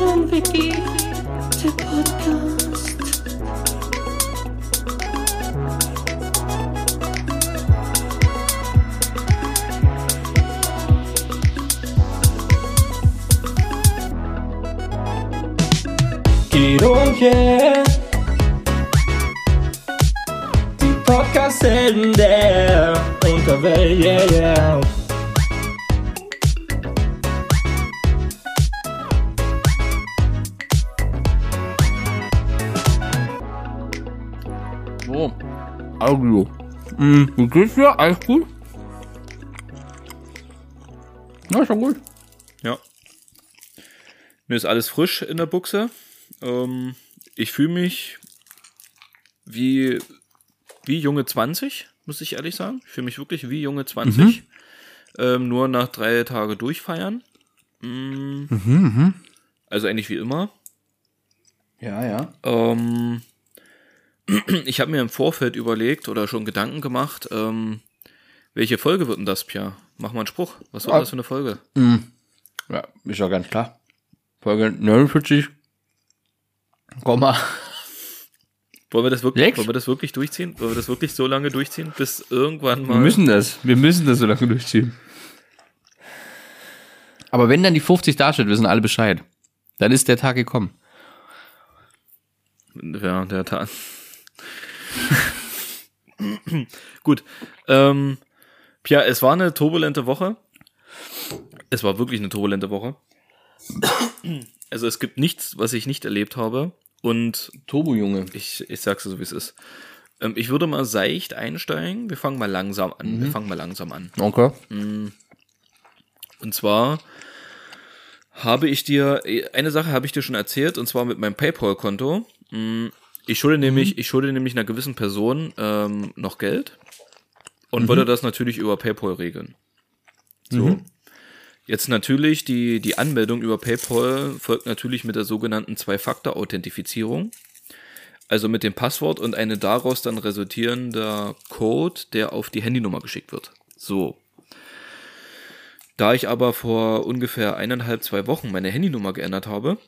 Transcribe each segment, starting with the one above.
und Vicky, der Podcast. Guido und yeah. Die Podcast-Helden der Unterwelt, yeah, yeah. Audio. Mhm, wie geht's dir? Alles gut? Ja, schon gut. Ja. Mir ist alles frisch in der Buchse. Ähm, ich fühle mich wie, wie junge 20, muss ich ehrlich sagen. Ich fühle mich wirklich wie junge 20. Ähm, nur nach drei Tage durchfeiern. Mm, Also eigentlich wie immer. Ja, ja. Ähm, ich habe mir im Vorfeld überlegt oder schon Gedanken gemacht, ähm, welche Folge wird denn das, Pia? Mach mal einen Spruch. Was wird Ah. das für eine Folge? Ja, ist ja ganz klar. Folge 49, Komma. Wollen wir das wirklich, Sechs? wollen wir das wirklich durchziehen? Wollen wir das wirklich so lange durchziehen, bis irgendwann mal. Wir müssen das. Wir müssen das so lange durchziehen. Aber wenn dann die 50 dasteht, wissen alle Bescheid. Dann ist der Tag gekommen. Ja, der Tag. Gut. Ähm, Pia, es war eine turbulente Woche. Es war wirklich eine turbulente Woche. Also es gibt nichts, was ich nicht erlebt habe. Und Turbo, Junge. ich, ich sag's dir so, wie es ist. Ähm, ich würde mal seicht einsteigen. Wir fangen mal langsam an. Wir fangen mal langsam an. Okay. Und zwar habe ich dir, eine Sache habe ich dir schon erzählt, und zwar mit meinem PayPal-Konto. Ich schulde nämlich, ich schulde nämlich einer gewissen Person ähm, noch Geld und wollte das natürlich über PayPal regeln. So. Jetzt natürlich die, die Anmeldung über PayPal folgt natürlich mit der sogenannten Zwei-Faktor-Authentifizierung. Also mit dem Passwort und eine daraus dann resultierender Code, der auf die Handynummer geschickt wird. So. Da ich aber vor ungefähr eineinhalb, zwei Wochen meine Handynummer geändert habe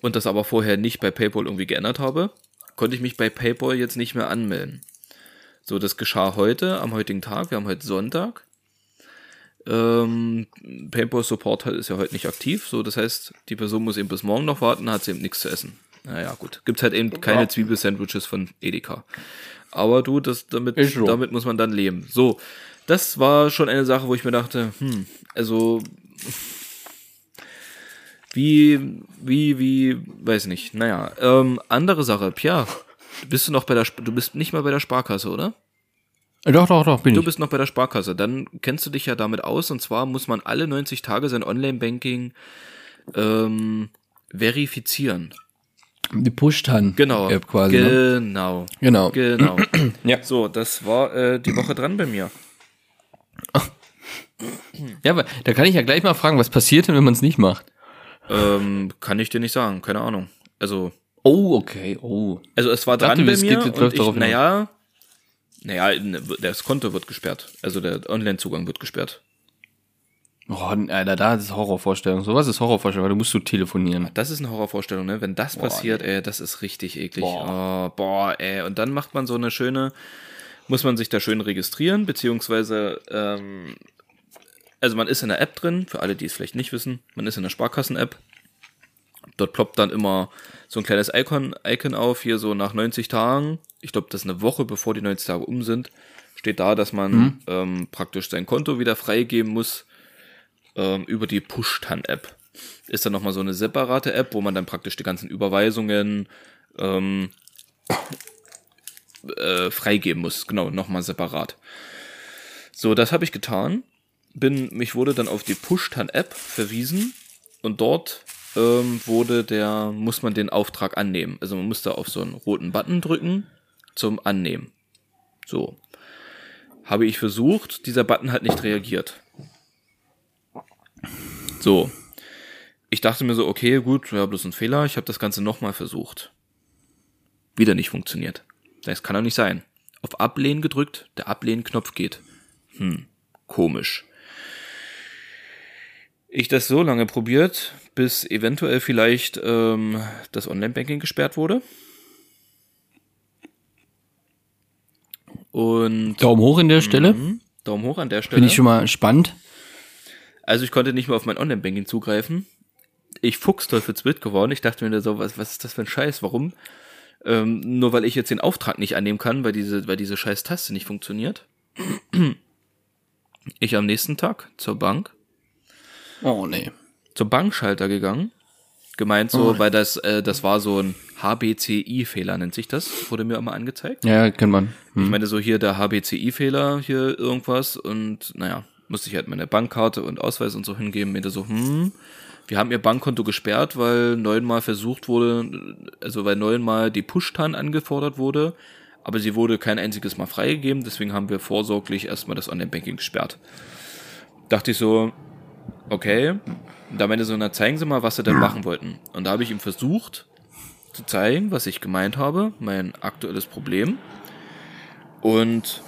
und das aber vorher nicht bei PayPal irgendwie geändert habe, konnte ich mich bei PayPal jetzt nicht mehr anmelden. So, das geschah heute, am heutigen Tag. Wir haben heute Sonntag. Ähm, PayPal Support ist ja heute nicht aktiv. So, das heißt, die Person muss eben bis morgen noch warten, hat sie eben nichts zu essen. Naja, gut. Gibt halt eben keine Zwiebelsandwiches von Edeka. Aber du, das, damit, damit muss man dann leben. So, das war schon eine Sache, wo ich mir dachte, hm, also wie, wie, wie, weiß nicht. Naja, ähm, andere Sache, Pia, bist du noch bei der, Sp- du bist nicht mal bei der Sparkasse, oder? Äh, Doch, doch, doch, bin Du ich. bist noch bei der Sparkasse. Dann kennst du dich ja damit aus. Und zwar muss man alle 90 Tage sein Online-Banking ähm, verifizieren. Die Push-Tan. Genau. App quasi. ne? Genau. Genau. Genau. Ja. So, das war äh, die Woche dran bei mir. Ja, aber da kann ich ja gleich mal fragen, was passiert denn, wenn man es nicht macht? Ähm, kann ich dir nicht sagen. Keine Ahnung. Also, Oh, okay, oh. also es war Dachte, dran bei es mir. geht- Und ich, naja, naja, das Konto wird gesperrt. Also der Online-Zugang wird gesperrt. Oh, Alter, da ist Horrorvorstellung. Sowas ist Horrorvorstellung, weil du musst du telefonieren. Das ist eine Horrorvorstellung, ne? Wenn das passiert, ey, das ist richtig eklig. Boah. Oh, boah, ey. Und dann macht man so eine schöne, muss man sich da schön registrieren, beziehungsweise, ähm, also man ist in der App drin, für alle, die es vielleicht nicht wissen, man ist in der Sparkassen-App. Dort ploppt dann immer so ein kleines Icon, Icon auf, hier so nach 90 Tagen. Ich glaube, das ist eine Woche, bevor die 90 Tage um sind. Steht da, dass man ähm, praktisch sein Konto wieder freigeben muss ähm, über die Push-Tan-App. Ist dann nochmal so eine separate App, wo man dann praktisch die ganzen Überweisungen ähm, äh, freigeben muss. Genau, nochmal separat. So, das habe ich getan. Bin, mich wurde dann auf die Push-Tan-App verwiesen und dort ähm, wurde der, muss man den Auftrag annehmen. Also man muss da auf so einen roten Button drücken zum Annehmen. So. Habe ich versucht, dieser Button hat nicht reagiert. So. Ich dachte mir so, okay, gut, ja, bloß ein Fehler. Ich habe das Ganze nochmal versucht. Wieder nicht funktioniert. Das kann doch nicht sein. Auf Ablehnen gedrückt, der Ablehnen-Knopf geht. Hm, komisch. Ich das so lange probiert, bis eventuell vielleicht ähm, das Online-Banking gesperrt wurde. Und Daumen hoch an der Stelle. Mhm. Daumen hoch an der Stelle. Finde ich schon mal spannend. Also ich konnte nicht mehr auf mein Online-Banking zugreifen. Ich fuchsteufelswild geworden. Ich dachte mir so, was, was ist das für ein Scheiß? Warum? Ähm, nur weil ich jetzt den Auftrag nicht annehmen kann, weil diese, weil diese scheiß Taste nicht funktioniert. Ich am nächsten Tag zur Bank, Oh, nee. zum Bankschalter gegangen. Gemeint so, weil das, äh, das war so ein HBCI-Fehler, nennt sich das, wurde mir immer angezeigt. Ja, kennt man. Ich meine, so hier der HBCI-Fehler, hier irgendwas und naja, musste ich halt meine Bankkarte und Ausweis und so hingeben. Mir so, hm, wir haben ihr Bankkonto gesperrt, weil neunmal versucht wurde, also weil neunmal die Push-TAN angefordert wurde, aber sie wurde kein einziges Mal freigegeben, deswegen haben wir vorsorglich erstmal das Online-Banking gesperrt. Dachte ich so, okay, da meinte so, na zeigen Sie mal, was Sie denn machen wollten. Und da habe ich ihm versucht zu zeigen, was ich gemeint habe, mein aktuelles Problem. Und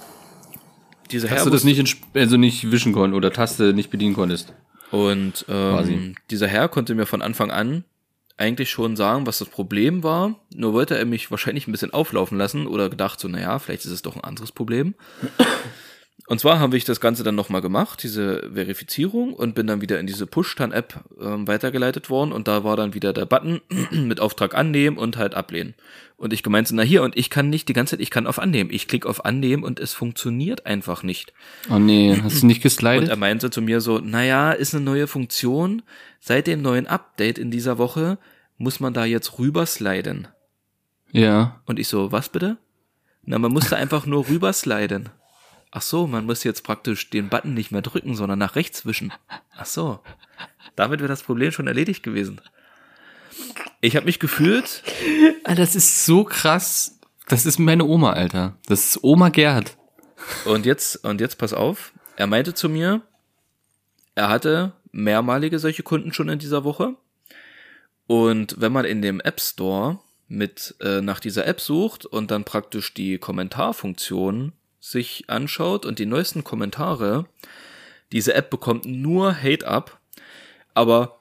diese Dass du das nicht, ins- also nicht wischen konntest oder Taste nicht bedienen konntest. Und ähm, Quasi. dieser Herr konnte mir von Anfang an eigentlich schon sagen, was das Problem war. Nur wollte er mich wahrscheinlich ein bisschen auflaufen lassen oder gedacht so, naja, vielleicht ist es doch ein anderes Problem. Und zwar habe ich das Ganze dann nochmal gemacht, diese Verifizierung, und bin dann wieder in diese Push-Tan-App ähm, weitergeleitet worden. Und da war dann wieder der Button mit Auftrag annehmen und halt ablehnen. Und ich gemeint so, na hier, und ich kann nicht die ganze Zeit, ich kann auf annehmen. Ich klicke auf annehmen und es funktioniert einfach nicht. Oh nee, hast du nicht Und geslidet? er meinte zu mir so, naja, ist eine neue Funktion. Seit dem neuen Update in dieser Woche muss man da jetzt rübersliden. ja. Und ich so, was bitte? Na, man musste einfach nur rübersliden. Ach so, man muss jetzt praktisch den Button nicht mehr drücken, sondern nach rechts wischen. Ach so. Damit wäre das Problem schon erledigt gewesen. Ich habe mich gefühlt, Alter, das ist so krass. Das ist meine Oma, Alter. Das ist Oma Gerd. Und jetzt, und jetzt pass auf. Er meinte zu mir, er hatte mehrmalige solche Kunden schon in dieser Woche. Und wenn man in dem App Store mit äh, nach dieser App sucht und dann praktisch die Kommentarfunktion sich anschaut und die neuesten Kommentare, diese App bekommt nur Hate ab. Aber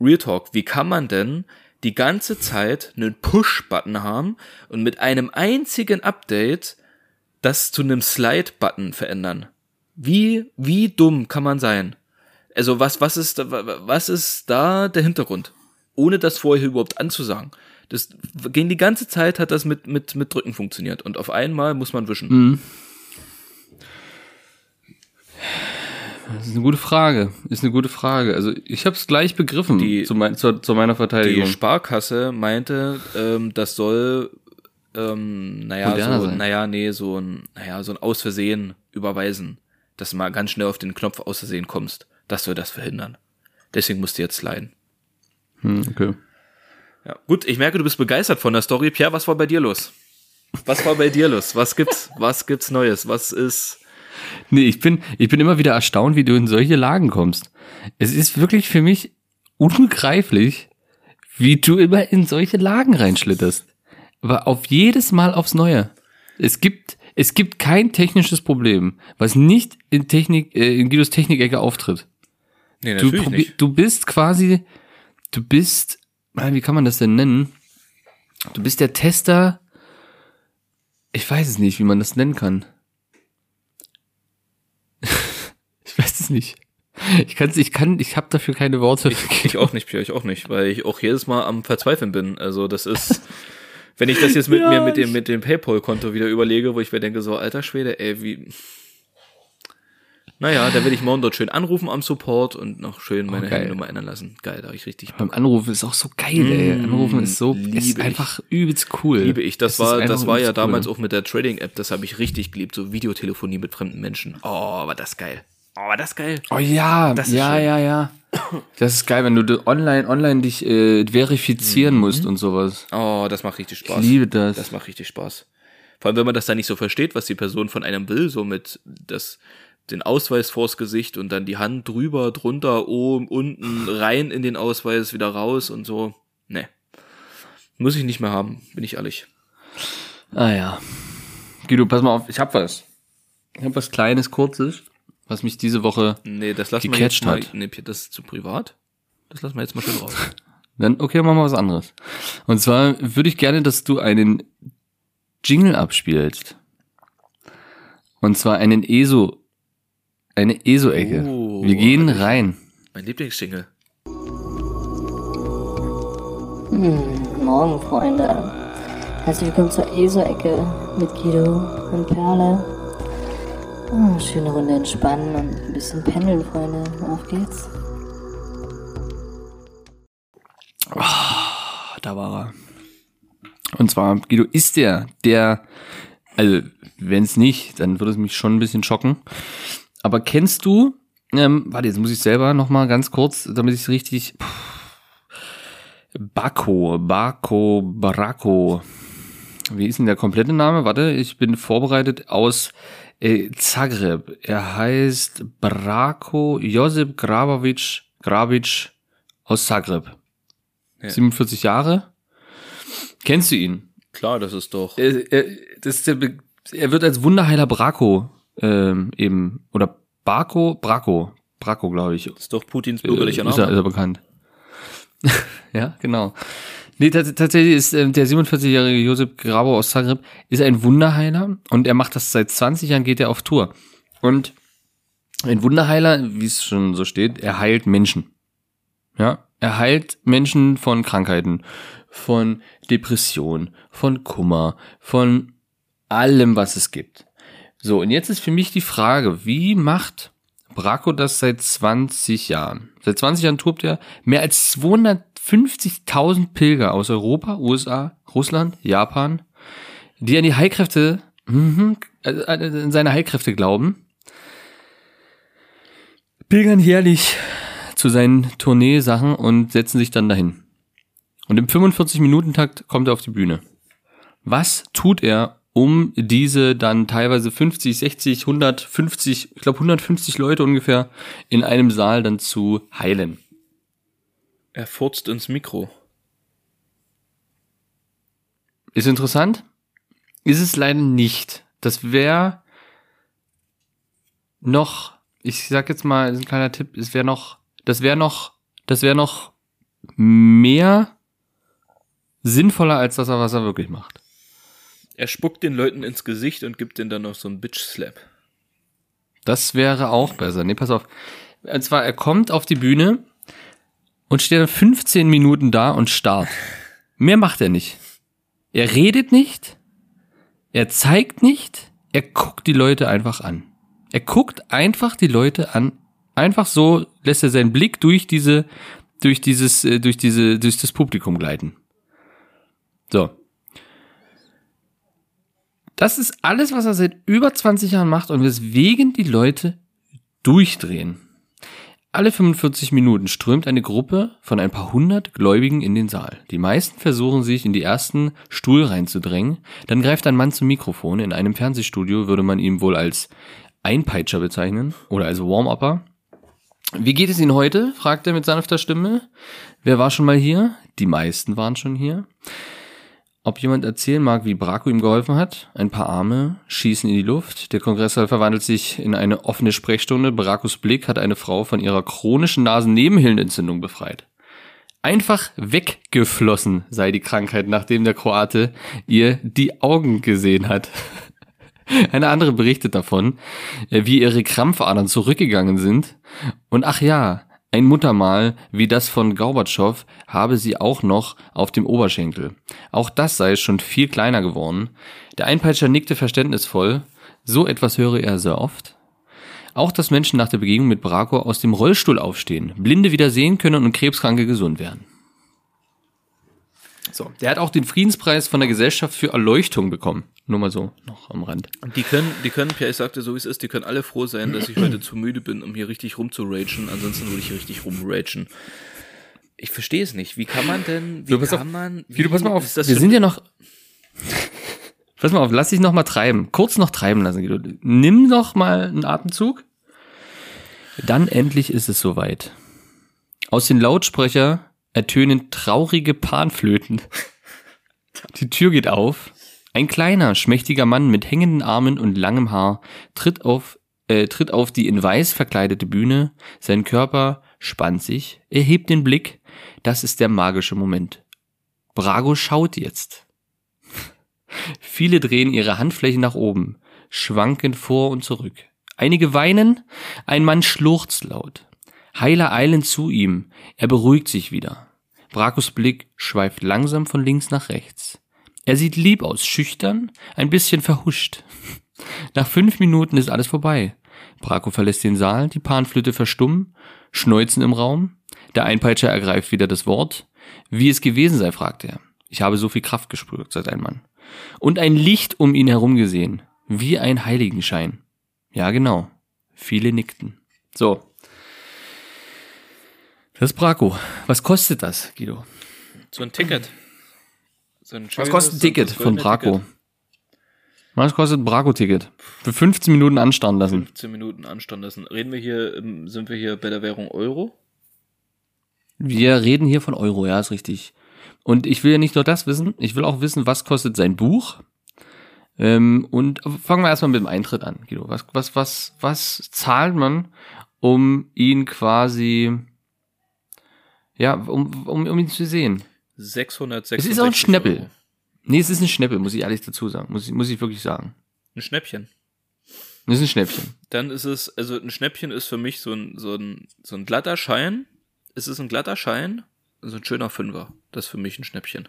Real Talk, wie kann man denn die ganze Zeit einen Push-Button haben und mit einem einzigen Update das zu einem Slide-Button verändern. Wie, wie dumm kann man sein? Also was, was ist, was ist da der Hintergrund? Ohne das vorher überhaupt anzusagen. Das ging die ganze Zeit hat das mit, mit, mit Drücken funktioniert und auf einmal muss man wischen. Mhm. Das ist eine gute Frage. Ist eine gute Frage. Also ich habe es gleich begriffen Die- zu, mein, zu, zu meiner Die Verteidigung. Sparkasse meinte, ähm, das soll, ähm, naja, Moderner so, sein. naja, nee, so ein, naja, so ein Aus Versehen überweisen. Dass du mal ganz schnell auf den Knopf aus Versehen kommst. Das soll das verhindern. Deswegen musst du jetzt leiden. Hm, okay. Ja. Gut, ich merke, du bist begeistert von der Story. Pierre, was war bei dir los? Was war bei dir los? Was gibt's, was gibt's Neues? Was ist, Nee, ich bin, ich bin immer wieder erstaunt, wie du in solche Lagen kommst. Es ist wirklich für mich unbegreiflich, wie du immer in solche Lagen reinschlitterst. Aber auf jedes Mal aufs Neue. Es gibt, es gibt kein technisches Problem, was nicht in Technik, äh, in Guidos Technikecke auftritt. nee, Du, probi- du bist quasi, du bist, ah, wie kann man das denn nennen? Du bist der Tester. Ich weiß es nicht, wie man das nennen kann. ich weiß es nicht. Ich kann ich kann, ich habe dafür keine Worte. Ich auch nicht, Pierre, ich auch nicht, weil ich auch jedes Mal am Verzweifeln bin. Also das ist, wenn ich das jetzt mit Ja, mir mit dem ich- mit dem PayPal-Konto wieder überlege, wo ich mir denke, so alter Schwede, ey, wie. Naja, da will ich morgen dort schön anrufen am Support und noch schön meine Oh. Handynummer ändern lassen. Geil, da hab ich richtig Beim Anrufen ist auch so geil, ey. Anrufen ist so, ist ich. einfach übelst cool. liebe ich. Das Es ist war, das war ja cool. damals auch mit der Trading-App, das habe ich richtig geliebt, so Videotelefonie mit fremden Menschen. Oh, war das geil. Oh, das geil. Oh ja, Das ist ja, schön. ja, ja. Das ist geil, wenn du online, online dich äh, verifizieren musst und sowas. Oh, das macht richtig Spaß. Ich liebe das. Das macht richtig Spaß. Vor allem, wenn man das dann nicht so versteht, was die Person von einem will, so mit das, den Ausweis vors Gesicht und dann die Hand drüber, drunter, oben, unten, rein in den Ausweis, wieder raus und so. Nee. Muss ich nicht mehr haben, bin ich ehrlich. Ah ja. Guido, pass mal auf, ich hab was. Ich hab was Kleines, Kurzes. Was mich diese Woche. Nee, das lassen wir Gecatcht jetzt mal. hat. Nee, das ist zu privat. Das lassen wir jetzt mal schön raus. Dann, okay, machen wir was anderes. Und zwar würde ich gerne, dass du einen Jingle abspielst. Und zwar einen ESO, eine ESO-Ecke. Oh, Wir gehen rein. Mein Lieblingssingle. Morgen, Freunde. Herzlich willkommen zur ESO-Ecke mit Guido und Perle. Ah, schöne Runde entspannen und ein bisschen pendeln, Freunde. Auf geht's. Da war er. Und zwar, Guido ist der, der, also, wenn es nicht, dann würde es mich schon ein bisschen schocken. Aber kennst du, ähm, warte, jetzt muss ich selber noch mal ganz kurz, damit ich es richtig, Bako, Bako, Barako. Wie ist denn der komplette Name? Warte, ich bin vorbereitet aus äh, Zagreb. Er heißt Brako Josip Grabovic, Grabic aus Zagreb. Ja. 47 Jahre. Kennst du ihn? Klar, das ist doch. Er, er, das ist der, Be- er wird als Wunderheiler Brako ähm, eben, oder Barko, Brako, Brako, glaube ich. Das ist doch Putins bürgerlicher Äh, ist, er, Name. ist er bekannt. ja, genau. Nee, tats- tatsächlich ist ähm, der 47-jährige Josip Grabo aus Zagreb ist ein Wunderheiler und er macht das seit 20 Jahren, geht er auf Tour. Und ein Wunderheiler, wie es schon so steht, er heilt Menschen. Ja, er heilt Menschen von Krankheiten, von Depression, von Kummer, von allem, was es gibt. So, und jetzt ist für mich die Frage, wie macht Braco das seit 20 Jahren? Seit 20 Jahren tourt er mehr als 250.000 Pilger aus Europa, USA, Russland, Japan, die an die Heilkräfte, mhm, äh, an seine Heilkräfte glauben, pilgern jährlich zu seinen Tourneesachen und setzen sich dann dahin. Und im 45-Minuten-Takt kommt er auf die Bühne. Was tut er, um diese dann teilweise 50, 60, 150, ich glaube 150 Leute ungefähr in einem Saal dann zu heilen? Er furzt ins Mikro. Ist interessant? Ist es leider nicht. Das wäre noch, ich sag jetzt mal, ist ein kleiner Tipp, es wäre noch, das wäre noch, das wäre noch mehr sinnvoller als das, was er wirklich macht. Er spuckt den Leuten ins Gesicht und gibt denen dann noch so einen Bitch-Slap. Das wäre auch besser. Nee, pass auf. Und zwar, er kommt auf die Bühne und steht dann 15 Minuten da und starrt. Mehr macht er nicht. Er redet nicht. Er zeigt nicht. Er guckt die Leute einfach an. Er guckt einfach die Leute an. Einfach so lässt er seinen Blick durch diese, durch dieses, äh, durch diese, durch das Publikum gleiten. So. Das ist alles, was er seit über 20 Jahren macht und weswegen die Leute durchdrehen. Alle 45 Minuten strömt eine Gruppe von ein paar hundert Gläubigen in den Saal. Die meisten versuchen sich in die ersten Stuhl reinzudrängen. Dann greift ein Mann zum Mikrofon. In einem Fernsehstudio würde man ihn wohl als Einpeitscher bezeichnen oder als Warm-Upper. Wie geht es Ihnen heute? fragt er mit sanfter Stimme. Wer war schon mal hier? Die meisten waren schon hier. Ob jemand erzählen mag, wie Braco ihm geholfen hat? Ein paar Arme schießen in die Luft. Der Kongresssaal verwandelt sich in eine offene Sprechstunde. Bracos Blick hat eine Frau von ihrer chronischen Nasennebenhöhlenentzündung befreit. Einfach weggeflossen sei die Krankheit, nachdem der Kroate ihr die Augen gesehen hat. Eine andere berichtet davon, äh, wie ihre Krampfadern zurückgegangen sind. Und ach ja, ein Muttermal wie das von Gorbatschow habe sie auch noch auf dem Oberschenkel. Auch das sei schon viel kleiner geworden. Der Einpeitscher nickte verständnisvoll. So etwas höre er sehr oft. Auch, dass Menschen nach der Begegnung mit Braco aus dem Rollstuhl aufstehen, Blinde wieder sehen können und Krebskranke gesund werden. So, der hat auch den Friedenspreis von der Gesellschaft für Erleuchtung bekommen. Nur mal so, noch am Rand. Die können, die können, Pierre, ich sagte so wie es ist, die können alle froh sein, dass ich heute zu müde bin, um hier richtig rumzuragen. Ansonsten würde ich hier richtig rumragen. Ich verstehe es nicht. Wie kann man denn, wie Du, kann auf. man, wie, Guido, pass mal auf. Wir sind ja noch. pass mal auf, lass dich noch mal treiben. Kurz noch treiben lassen, Guido. Nimm noch mal einen Atemzug. Dann endlich ist es soweit. Aus den Lautsprecher ertönen traurige Panflöten. Die Tür geht auf. Ein kleiner, schmächtiger Mann mit hängenden Armen und langem Haar tritt auf äh, tritt auf die in weiß verkleidete Bühne, sein Körper spannt sich, er hebt den Blick, das ist der magische Moment. Brago schaut jetzt. Viele drehen ihre Handflächen nach oben, schwanken vor und zurück. Einige weinen, ein Mann schluchzt laut. Heiler eilen zu ihm, er beruhigt sich wieder. Bracos Blick schweift langsam von links nach rechts. Er sieht lieb aus, schüchtern, ein bisschen verhuscht. Nach fünf Minuten ist alles vorbei. Braco verlässt den Saal, die Panflöte verstummen, Schneuzen im Raum. Der Einpeitscher ergreift wieder das Wort. Wie es gewesen sei, fragt er. Ich habe so viel Kraft gespürt, sagt ein Mann. Und ein Licht um ihn herum gesehen. Wie ein Heiligenschein. Ja, genau. Viele nickten. So. Das ist Braco. Was kostet das, Guido? So ein Ticket. So ein Was schönes, kostet ein Ticket das von Braco? Ticket. Was kostet ein Braco-Ticket? Für 15 Minuten anstarren lassen. 15 Minuten Anstand lassen. Reden wir hier, ähm, sind wir hier bei der Währung Euro? Wir reden hier von Euro, ja, ist richtig. Und ich will ja nicht nur das wissen, ich will auch wissen, was kostet sein Buch. Ähm, und fangen wir erstmal mit dem Eintritt an, Guido. Was, was, was, was zahlt man, um ihn quasi, ja, um, um, um ihn zu sehen? 666 Es ist auch ein Schnäppel. Euro. Nee, es ist ein Schnäppel, muss ich ehrlich dazu sagen. Muss ich, muss ich wirklich sagen. Ein Schnäppchen. Es ist ein Schnäppchen. Dann ist es, also ein Schnäppchen ist für mich so ein, so ein, so ein glatter Schein. Es ist ein glatter Schein, so ein schöner Fünfer. Das ist für mich ein Schnäppchen.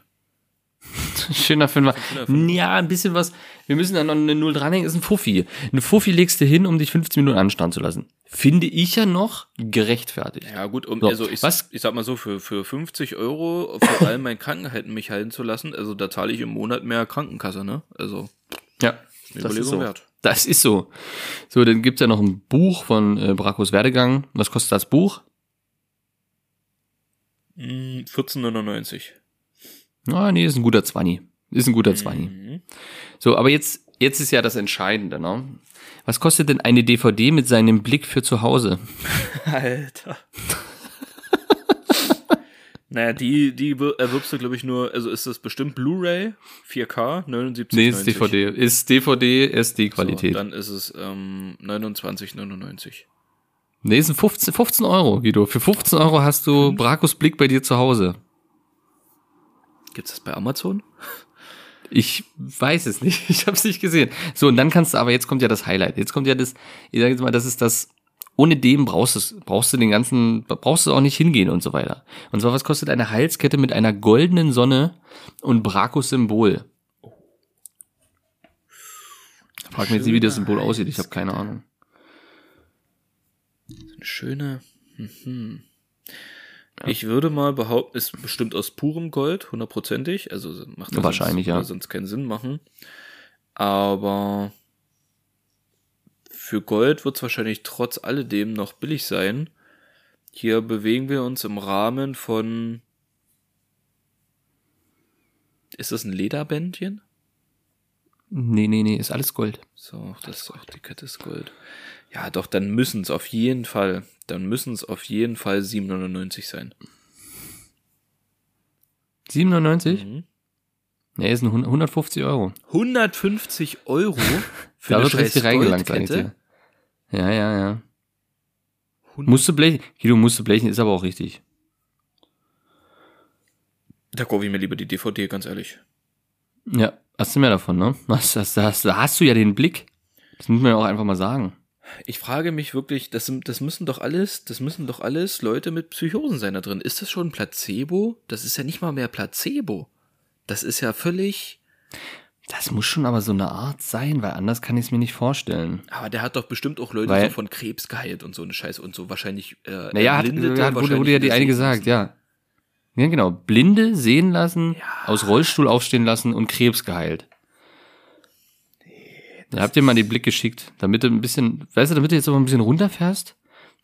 Schöner Fünfer. Ja, ein bisschen was. Wir müssen da noch eine Null dranhängen. Ist ein Fuffi. Eine Fuffi legst du hin, um dich 15 Minuten anstarren zu lassen. Finde ich ja noch gerechtfertigt. Ja, gut, um, So, also ich, was- ich sag mal so, für, für 50 Euro vor allem mein Krankenhalten mich halten zu lassen, also da zahle ich im Monat mehr Krankenkasse, ne? Also, Ja, das ist Überlegung so. wert. Das ist so. So, dann gibt's ja noch ein Buch von äh, Bracos Werdegang. Was kostet das Buch? Mm, 14,99. Ah, nee, ist ein guter 20. Ist ein guter 20. Mhm. So, aber jetzt, jetzt ist ja das Entscheidende, ne? Was kostet denn eine DVD mit seinem Blick für zu Hause? Alter. naja, die, die wir- erwirbst du, glaube ich, nur, also ist das bestimmt Blu-ray, 4K, 79,90. Nee, ist DVD. Ist DVD, So, SD-Qualität. dann ist es ähm, 29,99. nee, ist ein 15, 15 Euro, Guido. Für 15 Euro hast du Bracos Blick bei dir zu Hause. Gibt's das bei Amazon? Ich weiß es nicht. Ich habe es nicht gesehen. So, und dann kannst du, aber jetzt kommt ja das Highlight. Jetzt kommt ja das, ich sage jetzt mal, das ist das, ohne dem brauchst du es, brauchst du den ganzen, brauchst du auch nicht hingehen und so weiter. Und zwar, was kostet eine Halskette mit einer goldenen Sonne und Bracos Symbol? Frag mich jetzt nicht, wie das Symbol aussieht. Ich habe keine Ahnung. Eine schöne. Mhm. Ich würde mal behaupten, ist bestimmt aus purem Gold, hundertprozentig. Also macht ja Wahrscheinlich, sonst, ja. sonst keinen Sinn machen. Aber für Gold wird es wahrscheinlich trotz alledem noch billig sein. Hier bewegen wir uns im Rahmen von. Ist das ein Lederbändchen? Nee, nee, nee, ist alles Gold. So, das ist auch die Kette ist Gold. Ja, doch, dann müssen es auf jeden Fall, dann müssen es auf jeden Fall 7,99 sein. 97? Mhm. Nee, ist ein 100 150 Euro. 150 Euro für Da eine wird richtig reingelangt, Goldkette? Ja, ja, ja. 100 Musst du blechen. Guido, musst du blechen, ist aber auch richtig. Da kaufe ich mir lieber die DVD, ganz ehrlich. Ja, hast du mehr davon, ne? Das, das, da hast du ja den Blick. Das muss man ja auch einfach mal sagen. Ich frage mich wirklich, das, das müssen doch alles, das müssen doch alles Leute mit Psychosen sein da drin. Ist das schon Placebo? Das ist ja nicht mal mehr Placebo. Das ist ja völlig. Das muss schon aber so eine Art sein, weil anders kann ich es mir nicht vorstellen. Aber der hat doch bestimmt auch Leute Weil- so von Krebs geheilt und so eine Scheiße und so wahrscheinlich. Äh, Naja, hat, hat, wurde, wurde ja die eine gesagt, lassen. ja. Ja, genau. Blinde sehen lassen, Ja. aus Rollstuhl aufstehen lassen und Krebs geheilt. Da habt ihr mal den Blick geschickt, damit du ein bisschen, weißt du, damit du jetzt aber ein bisschen runterfährst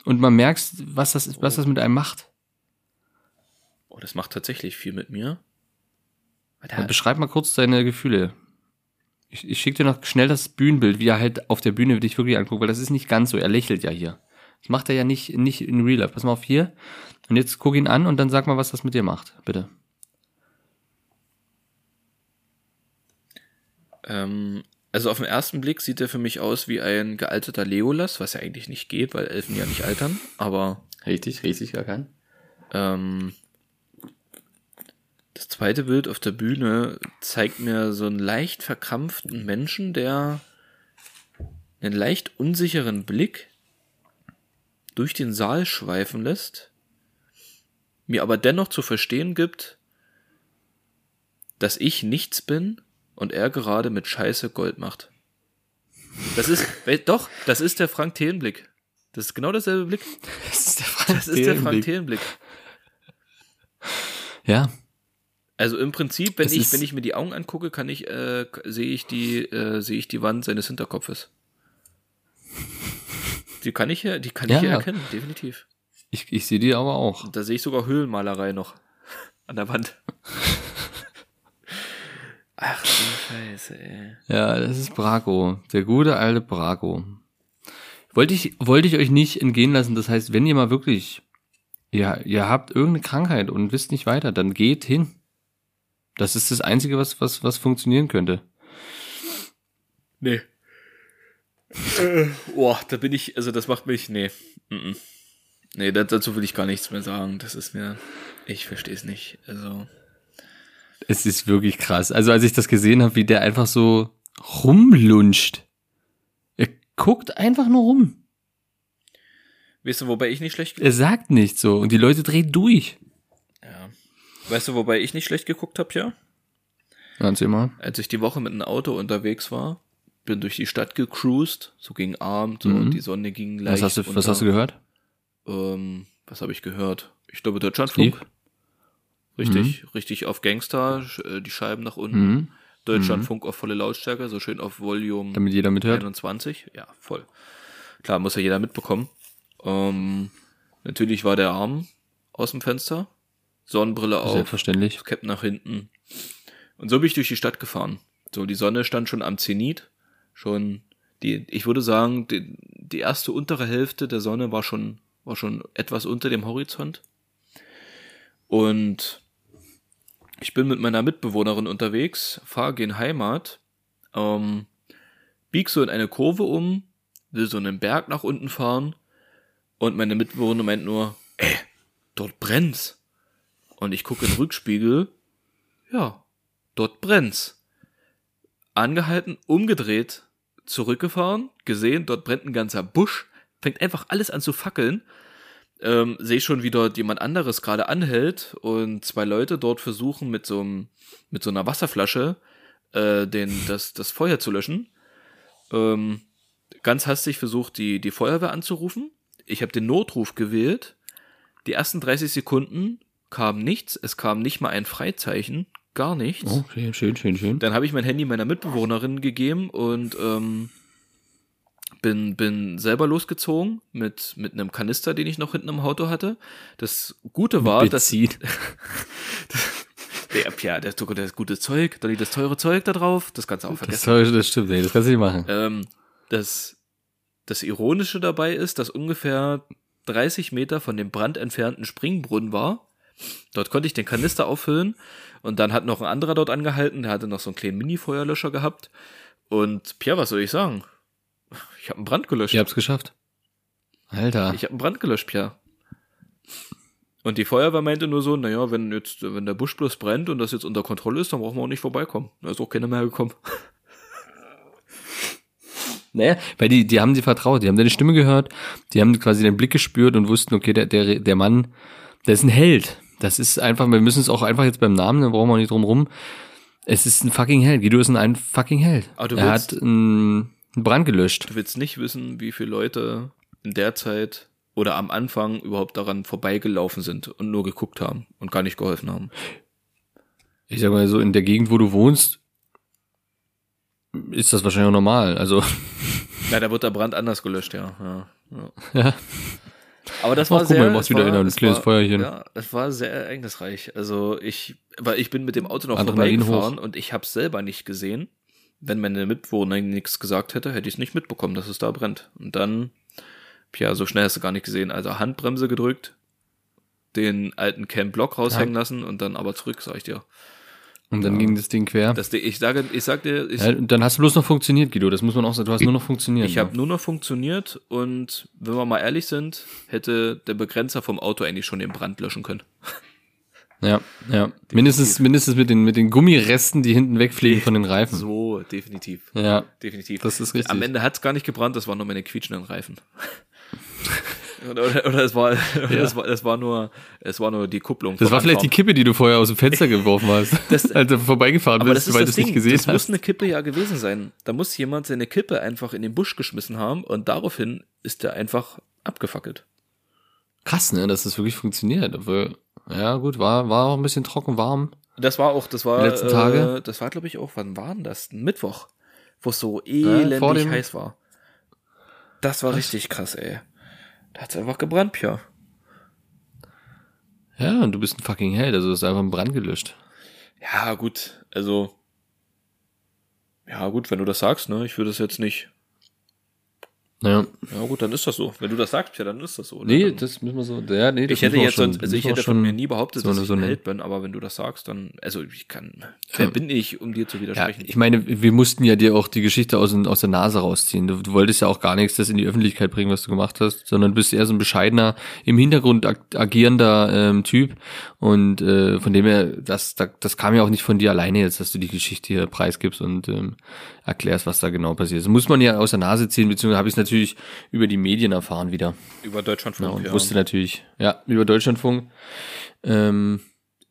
und man merkst, was das, was das mit einem macht. Oh, das macht tatsächlich viel mit mir. Ja, beschreib mal kurz deine Gefühle. Ich, ich schicke dir noch schnell das Bühnenbild, wie er halt auf der Bühne dich wirklich anguckt, weil das ist nicht ganz so. Er lächelt ja hier. Das macht er ja nicht, nicht in Real Life. Pass mal auf hier. Und jetzt guck ihn an und dann sag mal, was das mit dir macht. Bitte. Ähm, Also auf den ersten Blick sieht er für mich aus wie ein gealterter Leolas, was ja eigentlich nicht geht, weil Elfen ja nicht altern. Aber Richtig, richtig erkannt. ähm, das zweite Bild auf der Bühne zeigt mir so einen leicht verkrampften Menschen, der einen leicht unsicheren Blick durch den Saal schweifen lässt, mir aber dennoch zu verstehen gibt, dass ich nichts bin und er gerade mit Scheiße Gold macht. Das ist, doch, das ist der Frank Thelen-Blick. Das ist genau derselbe Blick. Das ist der Frank Das ist der Frank Thelen-Blick. Ja, Also im Prinzip, wenn Es ich, wenn ich mir die Augen angucke, kann ich, äh, sehe ich die, äh, sehe ich die Wand seines Hinterkopfes. Die kann ich ja, die kann ich Ja. ja erkennen, definitiv. ich, ich sehe die aber auch. Da sehe ich sogar Höhlenmalerei noch an der Wand. Ach du Scheiße, ey. Ja, das ist Braco. Der gute alte Braco. Wollte ich, wollte ich euch nicht entgehen lassen. Das heißt, wenn ihr mal wirklich, ja, ihr habt irgendeine Krankheit und wisst nicht weiter, dann geht hin. Das ist das Einzige, was, was, was funktionieren könnte. Nee. Äh, boah, da bin ich, also das macht mich, nee. Mm -mm. Nee, da, dazu will ich gar nichts mehr sagen. Das ist mir, ich verstehe es nicht. Also, Es ist wirklich krass. Also als ich das gesehen habe, wie der einfach so rumlunscht. Er guckt einfach nur rum. weißt du, wobei ich nicht schlecht Er sagt nichts so. Und die Leute drehen durch. Ja. Weißt du, wobei ich nicht schlecht geguckt habe, ja? Erzähl mal. Als ich die Woche mit einem Auto unterwegs war, bin durch die Stadt gecruised, so gegen Abend, so, Mhm. und die Sonne ging leicht Was hast, du, was hast du gehört? Ähm, was habe ich gehört? Ich glaube Deutschlandfunk. Steve? Richtig, richtig auf Gangster, äh, die Scheiben nach unten. Mhm. Deutschlandfunk auf volle Lautstärke, so schön auf Volume Damit jeder mithört. 21. Ja, voll. Klar, muss ja jeder mitbekommen. Ähm, natürlich war der Arm aus dem Fenster, Sonnenbrille auf, Selbstverständlich. Cap nach hinten. Und so bin ich durch die Stadt gefahren. So, die Sonne stand schon am Zenit. Schon die, ich würde sagen, die, die erste untere Hälfte der Sonne war schon, war schon etwas unter dem Horizont. Und ich bin mit meiner Mitbewohnerin unterwegs, fahre gen Heimat, ähm, bieg so in eine Kurve um, will so einen Berg nach unten fahren und meine Mitbewohnerin meint nur, ey, dort brennt's. Und ich gucke in den Rückspiegel, ja, dort brennt's. Angehalten, umgedreht, zurückgefahren, gesehen, dort brennt ein ganzer Busch, fängt einfach alles an zu fackeln. Ähm, sehe schon, wie dort jemand anderes gerade anhält und zwei Leute dort versuchen mit so, einem, mit so einer Wasserflasche äh, den, das, das Feuer zu löschen. Ähm, ganz hastig versucht, die, die Feuerwehr anzurufen. Ich habe den Notruf gewählt. Die ersten 30 Sekunden kam nichts. Es kam nicht mal ein Freizeichen. Gar nichts. Oh, schön, schön, schön, schön. Dann habe ich mein Handy meiner Mitbewohnerin gegeben und ähm, bin, bin selber losgezogen mit, mit einem Kanister, den ich noch hinten im Auto hatte. Das Gute war, dass Benzin. der Pia, das, das gute Zeug, dann das teure Zeug da drauf, das kannst du auch Das, vergessen. soll- das stimmt, nee, das kannst du nicht machen. Ähm, das, das Ironische dabei ist, dass ungefähr 30 Meter von dem brandentfernten Springbrunnen war. Dort konnte ich den Kanister auffüllen und dann hat noch ein anderer dort angehalten, der hatte noch so einen kleinen Mini-Feuerlöscher gehabt. Und Pierre, was soll ich sagen? Ich habe einen Brand gelöscht. Ihr habt's geschafft. Alter. Ich habe einen Brand gelöscht, Pierre. Und die Feuerwehr meinte nur so, naja, wenn jetzt, wenn der Busch bloß brennt und das jetzt unter Kontrolle ist, dann brauchen wir auch nicht vorbeikommen. Da ist auch keiner mehr gekommen. Naja, weil die, die haben dir vertraut, die haben deine Stimme gehört, die haben quasi deinen Blick gespürt und wussten, okay, der, der, der Mann, der ist ein Held. Das ist einfach, wir müssen es auch einfach jetzt beim Namen, da brauchen wir auch nicht drum rum. Es ist ein fucking Held. Guido ist ein, ein fucking Held. Du er hat einen Brand gelöscht. Du willst nicht wissen, wie viele Leute in der Zeit oder am Anfang überhaupt daran vorbeigelaufen sind und nur geguckt haben und gar nicht geholfen haben. Ich sag mal so, in der Gegend, wo du wohnst, ist das wahrscheinlich auch normal. Also, Ja, da wird der Brand anders gelöscht, ja. ja, ja. ja. Aber das Ach, war guck sehr, mal, machst es wieder war, ein es kleines war, Feuerchen. Ja, das war sehr ereignisreich. Also ich, weil ich bin mit dem Auto noch Adrenalin vorbeigefahren und ich habe selber nicht gesehen. Wenn meine Mitbewohnerin nichts gesagt hätte, hätte ich es nicht mitbekommen, dass es da brennt. Und dann, ja, so schnell hast du gar nicht gesehen. Also Handbremse gedrückt, den alten Cam Block raushängen lassen und dann aber zurück, sag ich dir. Und dann ging das Ding quer. Das, ich sage, ich sagte, ich, ja, dann hast du bloß noch funktioniert, Guido. Das muss man auch sagen. Du hast nur noch funktioniert. ich habe nur noch funktioniert und wenn wir mal ehrlich sind, hätte der Begrenzer vom Auto eigentlich schon den Brand löschen können. Ja, ja. Mindestens, mindestens mit den, mit den Gummiresten, die hinten wegfliegen von den Reifen. So, definitiv. Ja. Definitiv. Das ist richtig. Am Ende hat's gar nicht gebrannt, das waren nur meine quietschenden Reifen. oder, oder, oder es war, oder es war, es war nur, es war nur die Kupplung. Das war vielleicht die Anfahren. Kippe, die du vorher aus dem Fenster geworfen hast. Das- als du vorbeigefahren Aber bist, das ist weil du das es nicht gesehen das muss hast. eine Kippe ja gewesen sein. Da muss jemand seine Kippe einfach in den Busch geschmissen haben und daraufhin ist der einfach abgefackelt. Krass, ne, dass das wirklich funktioniert. Aber, ja, gut, war, war auch ein bisschen trocken warm. Das war auch, das war, Die letzten Tage? Äh, das war glaube ich auch, wann war denn das? Ein Mittwoch, wo es so elendig dem- heiß war. Das war richtig krass, ey. Da hat's einfach gebrannt, Pia. Ja, und du bist ein fucking Held, also du hast einfach einen Brand gelöscht. Ja, gut, also. Ja, gut, wenn du das sagst, ne? Ich würde es jetzt nicht. Ja. Ja, gut, dann ist das so. Wenn du das sagst, ja, dann ist das so. ne? Nee, das müssen wir so, ja, nee, das ich hätte jetzt schon- also ich hätte von mir nie behauptet, so dass ich so ein Held bin, aber wenn du das sagst, dann, also ich kann, wer bin ich, um dir zu Ja, widersprechen? ich meine, wir mussten ja dir auch die Geschichte aus, aus der Nase rausziehen. Du, du wolltest ja auch gar nichts das in die Öffentlichkeit bringen, was du gemacht hast, sondern bist eher so ein bescheidener, im Hintergrund ag agierender ähm, Typ. Und äh, von dem her, das, das, das kam ja auch nicht von dir alleine jetzt, dass du die Geschichte hier preisgibst und ähm, erklärst, was da genau passiert ist. Muss man ja aus der Nase ziehen, beziehungsweise habe ich es natürlich über die Medien erfahren wieder. Über Deutschlandfunk, Ja, und ja. wusste natürlich, ja, über Deutschlandfunk. Ähm,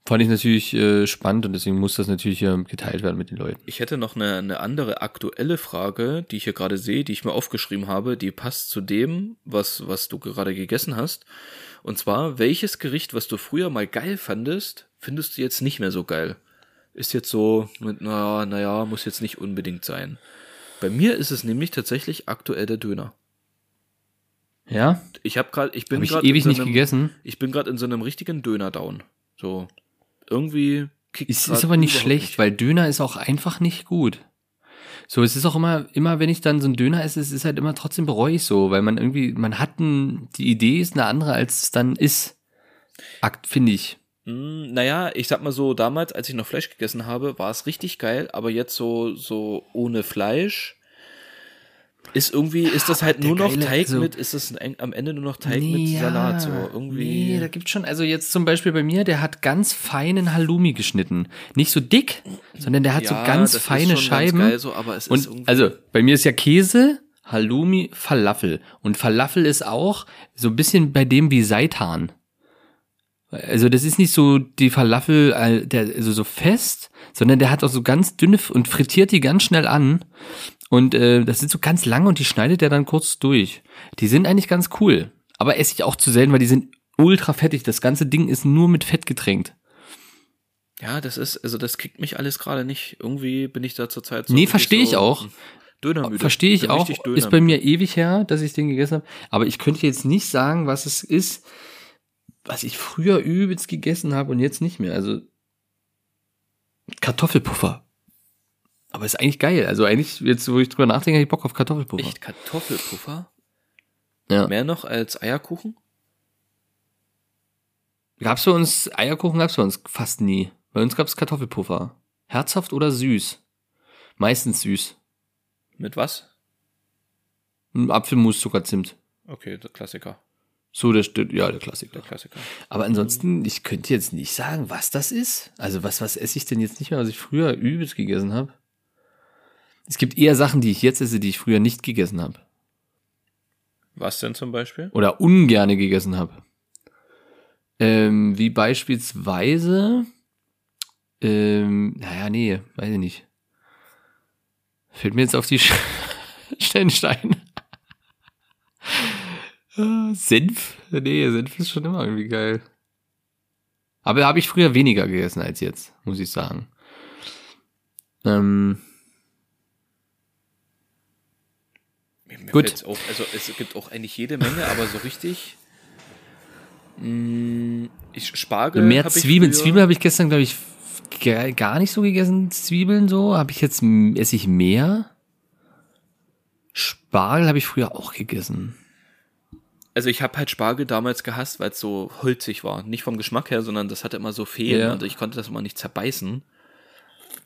fand ich natürlich äh, spannend und deswegen muss das natürlich hier geteilt werden mit den Leuten. Ich hätte noch eine, eine andere aktuelle Frage, die ich hier gerade sehe, die ich mir aufgeschrieben habe, die passt zu dem, was, was du gerade gegessen hast. Und zwar, welches Gericht, was du früher mal geil fandest, findest du jetzt nicht mehr so geil? Ist jetzt so mit, naja, naja, muss jetzt nicht unbedingt sein. Bei mir ist es nämlich tatsächlich aktuell der Döner. Ja, Ich habe gerade, ich bin ich gerade ewig so nicht einem, gegessen. Ich bin gerade in so einem richtigen Döner-Down. So irgendwie kickt Ist, grad ist aber nicht schlecht, nicht. weil Döner ist auch einfach nicht gut. So, es ist auch immer, immer wenn ich dann so ein Döner esse, es ist halt immer trotzdem bereue ich so, weil man irgendwie, man hat ein, die Idee ist eine andere, als es dann ist. Akt, finde ich. Mm, Naja, ich sag mal so, damals, als ich noch Fleisch gegessen habe, war es richtig geil, aber jetzt so, so ohne Fleisch ist irgendwie, ist das halt der nur noch Teig also- mit, ist das ein, am Ende nur noch Teig mit Nee, Salat, so irgendwie. Nee, da gibt's schon, also jetzt zum Beispiel bei mir, der hat ganz feinen Halloumi geschnitten. Nicht so dick, sondern der hat so Ja, ganz das ist feine Scheiben. Ganz geil, so, aber es ist Und also bei mir ist ja Käse, Halloumi, Falafel. Und Falafel ist auch so ein bisschen bei dem wie Seitan. Also das ist nicht so die Falafel, äh, der, also so fest, sondern der hat auch so ganz dünne und frittiert die ganz schnell an. Und äh, das sind so ganz lang und die schneidet er dann kurz durch. Die sind eigentlich ganz cool. Aber esse ich auch zu selten, weil die sind ultra fettig. Das ganze Ding ist nur mit Fett getränkt. ja, das ist, also das kickt mich alles gerade nicht. Irgendwie bin ich da zurzeit so. Nee, verstehe ich so auch. Dönermüde. Verstehe ich Bin auch. Ist bei mir ewig her, dass ich den gegessen habe. Aber ich könnte jetzt nicht sagen, was es ist, was ich früher übelst gegessen habe und jetzt nicht mehr. Also Kartoffelpuffer. Aber ist eigentlich geil. Also eigentlich, jetzt wo ich drüber nachdenke, habe ich Bock auf Kartoffelpuffer. Echt Kartoffelpuffer? Ja. Mehr noch als Eierkuchen? Gab's bei uns, Eierkuchen gab's bei uns fast nie. Bei uns gab's Kartoffelpuffer. Herzhaft oder süß? Meistens süß. Mit was? Apfelmus, Zucker, Zimt. Okay, der Klassiker. So, der, ja, der Klassiker. Der Klassiker. Aber ansonsten, ich könnte jetzt nicht sagen, was das ist. Also was, was esse ich denn jetzt nicht mehr, was ich früher übelst gegessen habe? Es gibt eher Sachen, die ich jetzt esse, die ich früher nicht gegessen habe. Was denn zum Beispiel? Oder ungerne gegessen habe. Ähm, wie beispielsweise, ähm, naja, nee, weiß ich nicht. Fällt mir jetzt auf die Sch Stellenstein. Äh, Senf? Nee, Senf ist schon immer irgendwie geil. Aber habe ich früher weniger gegessen als jetzt, muss ich sagen. Ähm, Mir, Gut. Auf, also es gibt auch eigentlich jede Menge, aber so richtig. Mh, ich Spargel. mehr Zwiebeln. Zwiebeln habe ich gestern, glaube ich, gar gar nicht so gegessen. Zwiebeln so. Habe ich jetzt, esse ich mehr? Spargel habe ich früher auch gegessen. Also ich habe halt Spargel damals gehasst, weil es so holzig war. Nicht vom Geschmack her, sondern das hatte immer so Fehlen Ja. und ich konnte das immer nicht zerbeißen.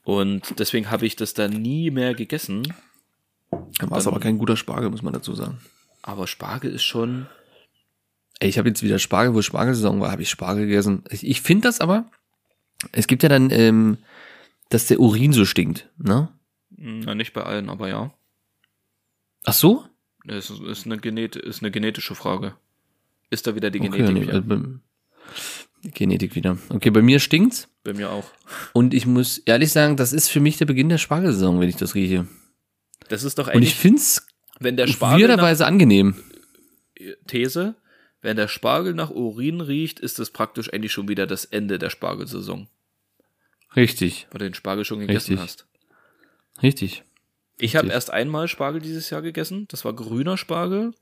Und deswegen habe ich das da nie mehr gegessen. Dann war es aber kein guter Spargel, muss man dazu sagen. Aber Spargel ist schon. Ey, ich habe jetzt wieder Spargel, wo Spargelsaison war, habe ich Spargel gegessen. Ich, ich finde das aber, es gibt ja dann, ähm, dass der Urin so stinkt, ne? Na, nicht bei allen, aber ja. Ach so? Es ist, ist, eine, Genet ist eine genetische Frage. Ist da wieder die Okay, Genetik? nee, wieder? beim- Genetik wieder. Okay, bei mir stinkt's. Bei mir auch. Und ich muss ehrlich sagen, das ist für mich der Beginn der Spargelsaison, wenn ich das rieche. Das ist doch Und ich eigentlich, find's wenn der Spargel weirderweise angenehm. These, wenn der Spargel nach Urin riecht, ist das praktisch eigentlich schon wieder das Ende der Spargelsaison, Richtig, weil du den Spargel schon gegessen Richtig. hast. richtig. Ich habe erst einmal Spargel dieses Jahr gegessen. Das war grüner Spargel.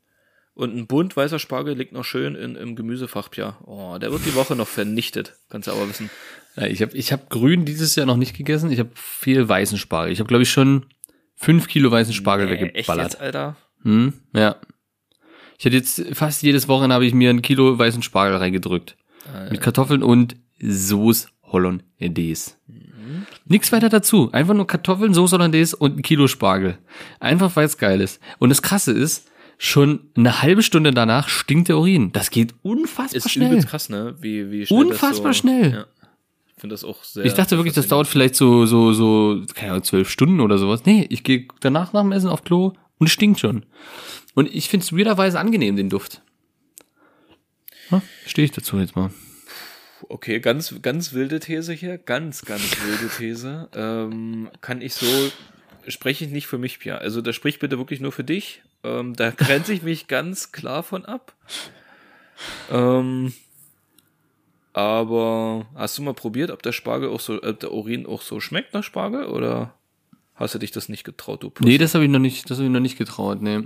Und ein bunt weißer Spargel liegt noch schön in, im Gemüsefach, Pia. Oh, der wird die Woche noch vernichtet. Kannst du aber wissen. Ja, ich habe ich hab grün dieses Jahr noch nicht gegessen. Ich habe viel weißen Spargel. Ich habe, glaube ich, schon fünf Kilo weißen Spargel echt weggeballert. jetzt, Alter? Hm, ja. Ich hätte jetzt fast jedes Wochenende habe ich mir ein Kilo weißen Spargel reingedrückt. Mit Kartoffeln und Sauce Hollandaise. Nix weiter dazu. Einfach nur Kartoffeln, Sauce Hollandaise und ein Kilo Spargel. Einfach weil es geil ist. Und das Krasse ist, schon eine halbe Stunde danach stinkt der Urin. Das geht unfassbar Ist schnell. übelst krass, ne? Wie, wie schnell Unfassbar das so, schnell. Ja. Ich finde das auch sehr. Ich dachte wirklich, das dauert vielleicht so, so, so, keine Ahnung, zwölf Stunden oder sowas. Nee, ich gehe danach nach dem Essen auf Klo und stinkt schon. Und ich finde es weirderweise angenehm, den Duft. Stehe ich dazu jetzt mal. Okay, ganz, ganz wilde These hier. Ganz, ganz wilde These. Ähm, kann ich so, spreche ich nicht für mich, Pia. Also, da sprich bitte wirklich nur für dich. Ähm, da grenze ich mich ganz klar von ab. Ähm, aber hast du mal probiert, ob der Spargel auch so, ob der Urin auch so schmeckt nach Spargel oder hast du dich das nicht getraut, du Puss? Nee, das habe ich noch nicht, das habe ich noch nicht getraut, nee.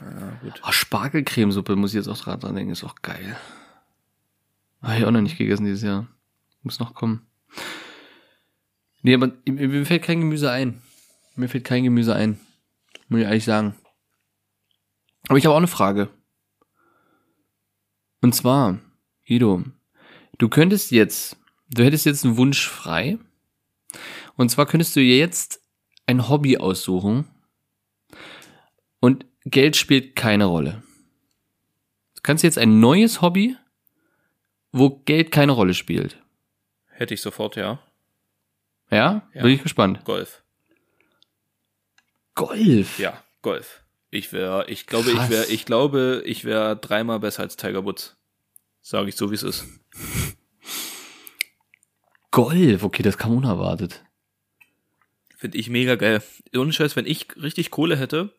Ja, gut. Oh, Spargelcremesuppe muss ich jetzt auch dran dran denken, ist auch geil. Habe ich auch noch nicht gegessen dieses Jahr. Muss noch kommen. Nee, aber mir fällt kein Gemüse ein. Mir fällt kein Gemüse ein. Muss ich ehrlich sagen. Aber ich habe auch eine Frage. Und zwar, Guido, du könntest jetzt, du hättest jetzt einen Wunsch frei. Und zwar könntest du jetzt ein Hobby aussuchen. Und Geld spielt keine Rolle. Du kannst jetzt ein neues Hobby, wo Geld keine Rolle spielt. Hätte ich sofort, ja. Ja? Ja. Bin ich gespannt. Golf. Golf. Ja, Golf. Ich wäre, ich glaube, Krass. ich wäre, ich glaube, ich wäre dreimal besser als Tiger Woods. Sage ich so, wie es ist. Golf. Okay, das kam unerwartet. Finde ich mega geil. Ohne Scheiß, wenn ich richtig Kohle hätte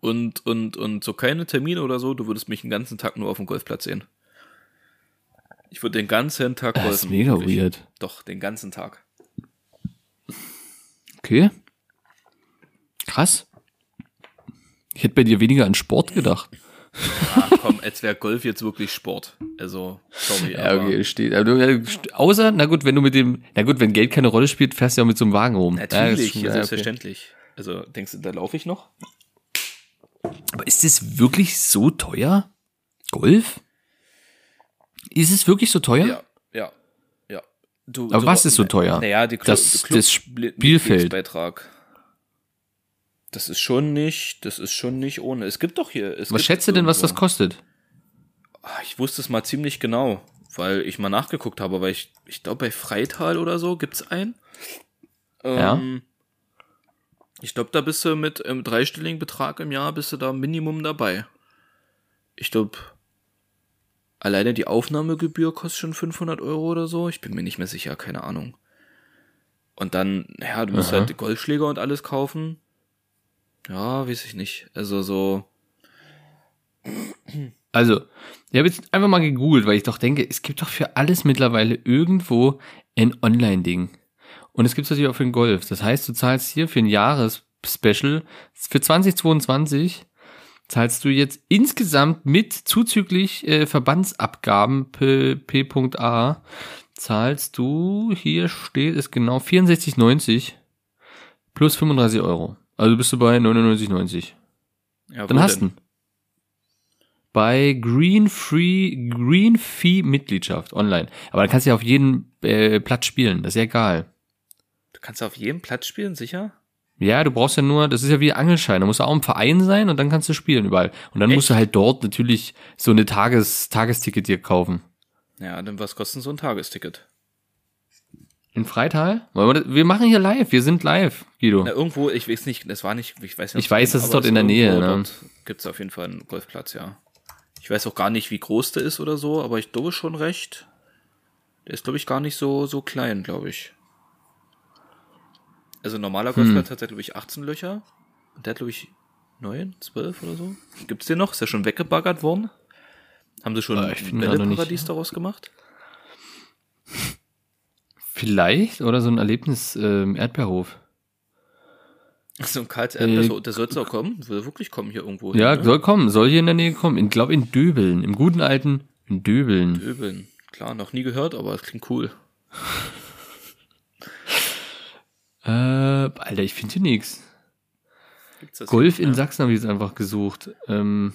und, und, und so keine Termine oder so, du würdest mich den ganzen Tag nur auf dem Golfplatz sehen. Ich würde den ganzen Tag Das golfen. ist mega wirklich. weird. Doch, den ganzen Tag. Okay. Krass. Ich hätte bei dir weniger an Sport gedacht. Ah, komm, als wäre Golf jetzt wirklich Sport. Also, sorry, Ja, okay, steht. Aber du, ja, st- außer, na gut, wenn du mit dem, na gut, wenn Geld keine Rolle spielt, fährst du ja mit so einem Wagen rum. Ja, das natürlich, schon- ja, ja, okay. selbstverständlich. Also, denkst du, da laufe ich noch? Aber ist es wirklich so teuer? Golf? Ist es wirklich so teuer? Ja, ja, ja. Du, Aber was ist so teuer? Naja, die Club, Das- Club das Spielfeld. Beitrag. Das ist schon nicht, das ist schon nicht ohne. Es gibt doch hier. Es Was schätzt du denn, was das kostet? Ah, Ich wusste es mal ziemlich genau, weil ich mal nachgeguckt habe, weil ich, ich glaube bei Freital oder so gibt's einen. Ja. Ähm, Ich glaube, da bist du mit einem dreistelligen Betrag im Jahr bist du da Minimum dabei. Ich glaube, alleine die Aufnahmegebühr kostet schon 500 Euro oder so. Ich bin mir nicht mehr sicher, keine Ahnung. Und dann, ja, du musst Aha. halt Golfschläger und alles kaufen. Ja, weiß ich nicht. Also so, Also, ich habe jetzt einfach mal gegoogelt, weil ich doch denke, es gibt doch für alles mittlerweile irgendwo ein Online-Ding. Und es gibt es natürlich auch für den Golf. Das heißt, du zahlst hier für ein Jahresspecial für 2022 zahlst du jetzt insgesamt mit zuzüglich äh, Verbandsabgaben P- P.A. zahlst du, hier steht es genau, 64,90 plus 35 Euro. Also bist du bei 99,90. ja, Dann hast du. Bei Green Free, Green Fee Mitgliedschaft online. Aber dann kannst du ja auf jeden äh, Platz spielen. Das ist ja egal. Du kannst auf jedem Platz spielen, sicher? Ja, du brauchst ja nur, das ist ja wie Angelschein, da musst du auch im Verein sein und dann kannst du spielen überall. Und dann musst du halt dort natürlich so eine Tages, Tagesticket dir kaufen. Ja, dann was kostet so ein Tagesticket? In Freital? Wir, machen hier live, wir sind live, Guido. Na, irgendwo, ich weiß nicht, das war nicht, ich weiß nicht. Ich weiß, das ist dort in der Nähe, ne? Dort gibt's auf jeden Fall einen Golfplatz, ja. Ich weiß auch gar nicht, wie groß der ist oder so, aber ich glaube schon recht. Der ist, glaube ich, gar nicht so, so klein, glaube ich. Also ein normaler Hm. Golfplatz hat ja, glaube ich, 18 Löcher. Und der hat, glaube ich, 9, 12 oder so. Gibt's den noch? Ist der schon weggebaggert worden? Haben sie schon Äh, ich ein Bälleparadies daraus gemacht? Vielleicht oder so ein Erlebnis ähm, Erdbeerhof. So ein Karls Äh, Erdbeer, der soll auch kommen? Will wirklich kommen hier irgendwo Ja, hin, ne? soll kommen, soll hier in der Nähe kommen. Ich glaube in Döbeln, im guten alten Döbeln. Döbeln. Klar, noch nie gehört, aber es klingt cool. Äh, Alter, ich finde hier nichts. Golf in. Sachsen habe ich jetzt einfach gesucht. Ähm,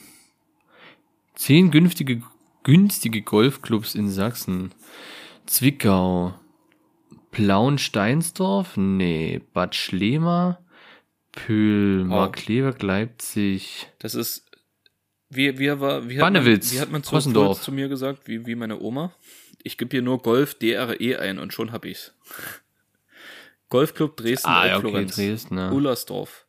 zehn günstige, günstige Golfclubs in Sachsen. Zwickau. Plauen-Steinsdorf? Nee. Bad Schlema? Pöhl, Oh. Markleberg, Leipzig. Das ist, wie, wie, war, wie, hat man, wie hat man zu, zu mir gesagt, wie, wie meine Oma? Ich gebe hier nur Golf DRE ein und schon hab ich's. Golfclub Dresden, Ah, ja, okay, Elbflorenz, Dresden, ja. Ullersdorf.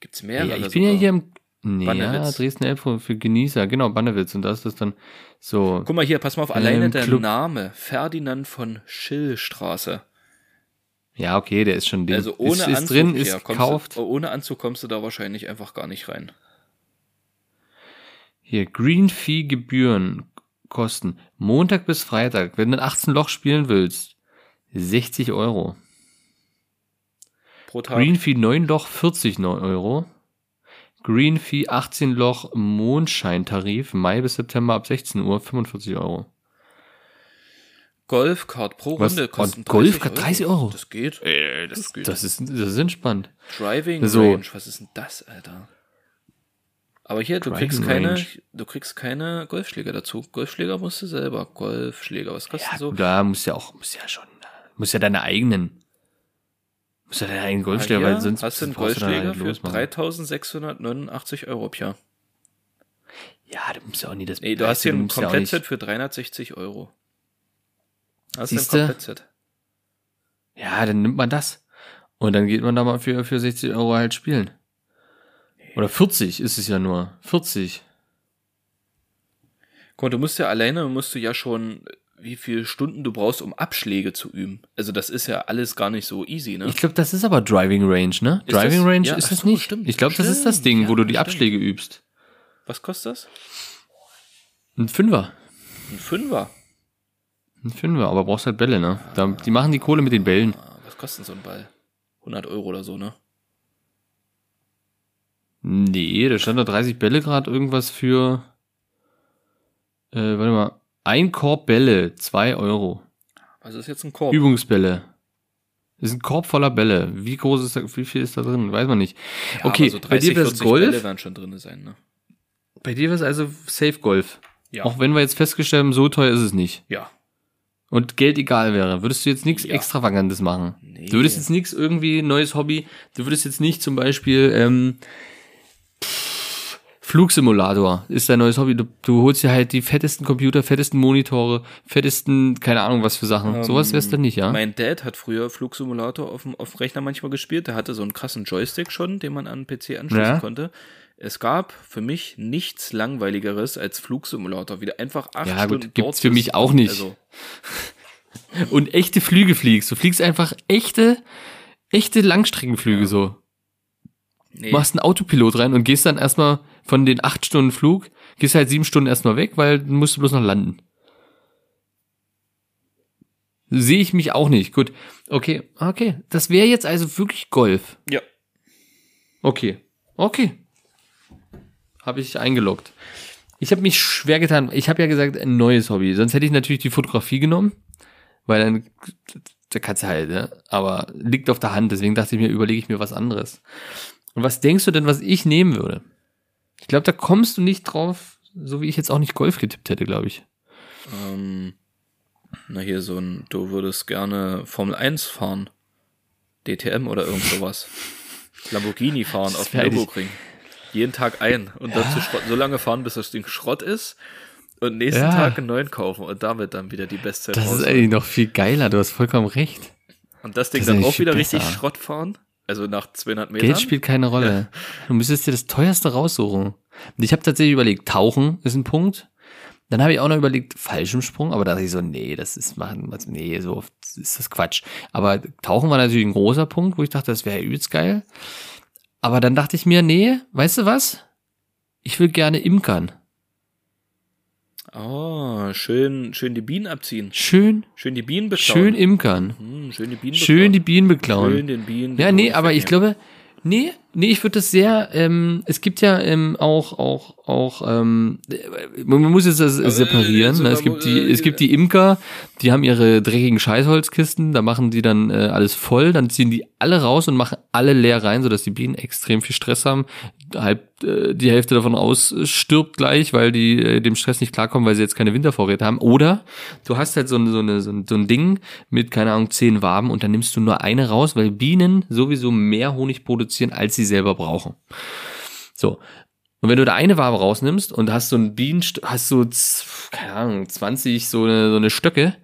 Gibt's mehrere Ja, ich bin ja sogar. hier im nee, ja. Dresden Elbflorenz für Genießer, genau, Bannewitz. Und da ist das dann so. Guck mal hier, pass mal auf, alleine der Club- Name. Ferdinand von Schillstraße. Ja, okay, der ist schon drin. Also ohne ist, Anzug, ist drin, ist ja, kommst gekauft. Du, ohne Anzug kommst du da wahrscheinlich einfach gar nicht rein. Hier, Green Fee Gebühren kosten Montag bis Freitag, wenn du ein 18 Loch spielen willst, 60 Euro. Pro Tag. Green Fee 9 Loch 40 Neu- Euro. Green Fee 18 Loch Mondscheintarif Mai bis September ab 16 Uhr 45 Euro. Golfcard pro Was? Runde kosten Und Golfcard 30 Euro? Das geht. das, geht. Das ist, das ist entspannt. Driving So. Range, was ist denn das, Alter? Aber hier, du Driving kriegst keine, Range. du kriegst keine Golfschläger dazu. Golfschläger musst du selber. Golfschläger, was kostet Ja, so? da muss ja auch, muss ja schon, muss ja deine eigenen, muss ja Golfschläger, Ah, hier weil sonst hast du einen Golfschläger halt für losmachen. 3689 Euro, Pia. Ja, du musst ja auch nie das. Nee, du hast hier ein Komplettset für 360 Euro. Hast du ein Komplettset. Ja, dann nimmt man das. Und dann geht man da mal für, für 60 Euro halt spielen. Oder 40 ist es ja nur. 40. Guck mal, du musst ja alleine, musst du ja schon, wie viele Stunden du brauchst, um Abschläge zu üben. Also das ist ja alles gar nicht so easy, ne? Ich glaube, das ist aber Driving Range, ne? Ist Driving das? Range Ja, ist das so, nicht. stimmt. Ich glaube, das ist das Ding, wo ja, du die stimmt. Abschläge übst. Was kostet das? Ein Fünfer. Ein Fünfer. Ein Fünfer, aber brauchst halt Bälle, ne? Da, die machen die Kohle mit den Bällen. Ah, Was kostet so ein Ball? 100 Euro oder so, ne? Nee, da stand da 30 Bälle gerade irgendwas für. Äh, warte mal. Ein Korb Bälle, 2 Euro. Was ist jetzt ein Korb? Übungsbälle. Das ist ein Korb voller Bälle. Wie groß ist da, wie viel ist da drin? Weiß man nicht. Ja, okay, so bei dir 30, wär's 40 Golf. Bälle werden schon drin sein, ne? Bei dir wäre es also Safe Golf. Ja. Auch wenn wir jetzt festgestellt haben, so teuer ist es nicht. Ja. Und Geld egal wäre, würdest du jetzt nichts Ja. Extravagantes machen. Nee. Du würdest jetzt nichts irgendwie neues Hobby, du würdest jetzt nicht zum Beispiel ähm, pff, Flugsimulator ist dein neues Hobby. Du, du holst dir halt die fettesten Computer, fettesten Monitore, fettesten, keine Ahnung was für Sachen. Sowas wär's dann nicht, ja? Ähm, Mein Dad hat früher Flugsimulator auf dem, auf dem Rechner manchmal gespielt. Der hatte so einen krassen Joystick schon, den man an den PC anschließen Ja. konnte. Es gab für mich nichts langweiligeres als Flugsimulator. Wieder einfach acht Ja, gut, Stunden gibt's dort für mich auch nicht. Also, Und echte Flüge fliegst. Du fliegst einfach echte, echte Langstreckenflüge so. nee. machst einen Autopilot rein und gehst dann erstmal von den acht Stunden Flug, gehst halt sieben Stunden erstmal weg, weil du musst bloß noch landen. Sehe ich mich auch nicht. Gut. Okay, okay. Das wäre jetzt also wirklich Golf. Ja. Okay. Okay. Habe ich eingeloggt. Ich habe mich schwer getan. Ich habe ja gesagt, ein neues Hobby. Sonst hätte ich natürlich die Fotografie genommen, weil dann da kannst du halt, ne? Aber liegt auf der Hand. Deswegen dachte ich mir, überlege ich mir was anderes. Und was denkst du denn, was ich nehmen würde? Ich glaube, da kommst du nicht drauf, so wie ich jetzt auch nicht Golf getippt hätte, glaube ich. Ähm, na hier so ein, du würdest gerne Formel 1 fahren. DTM oder irgend sowas. Lamborghini fahren auf dem Nürburgring. Jeden Tag ein und dann zu Schrott, so lange fahren, bis das Ding Schrott ist und nächsten Ja. Tag einen neuen kaufen und damit dann wieder die Bestzeit Das ist rausholen. eigentlich noch viel geiler, du hast vollkommen recht. Und das Ding das ist dann auch wieder richtig. Schrott fahren, also nach 200 Metern. Geld spielt keine Rolle. Du müsstest dir das teuerste raussuchen. Und ich habe tatsächlich überlegt, Tauchen ist ein Punkt. Dann habe ich auch noch überlegt, Fallschirmsprung, aber da dachte ich so, nee, das ist machen, also nee, so oft ist das Quatsch. Aber Tauchen war natürlich ein großer Punkt, wo ich dachte, das wäre übelst geil. Aber dann dachte ich mir, nee, weißt du was? Ich will gerne imkern. Oh, schön, schön die Bienen abziehen. Schön, Schön die Bienen beklauen. schön imkern. Hm, schön die Bienen Schön die beklauen. Bienen beklauen. Schön den Bienen. Ja, nee, aber ich glaube, nee, nee, ich würde das sehr, ähm, es gibt ja ähm, auch, auch, auch, ähm, man muss jetzt das separieren. also ne? Es gibt die, äh, es gibt die Imker, die haben ihre dreckigen Scheißholzkisten, da machen die dann äh, alles voll, dann ziehen die alle raus und machen alle leer rein, sodass die Bienen extrem viel Stress haben. Halb äh, die Hälfte davon ausstirbt gleich, weil die äh, dem Stress nicht klarkommen, weil sie jetzt keine Wintervorräte haben. Oder du hast halt so, so, eine, so, ein, so ein Ding mit, keine Ahnung, zehn Waben und dann nimmst du nur eine raus, weil Bienen sowieso mehr Honig produzieren, als sie selber brauchen. So. Und wenn du da eine Wabe rausnimmst und hast so ein Bienen, hast so, keine Ahnung, 20 so eine, so eine Stöcke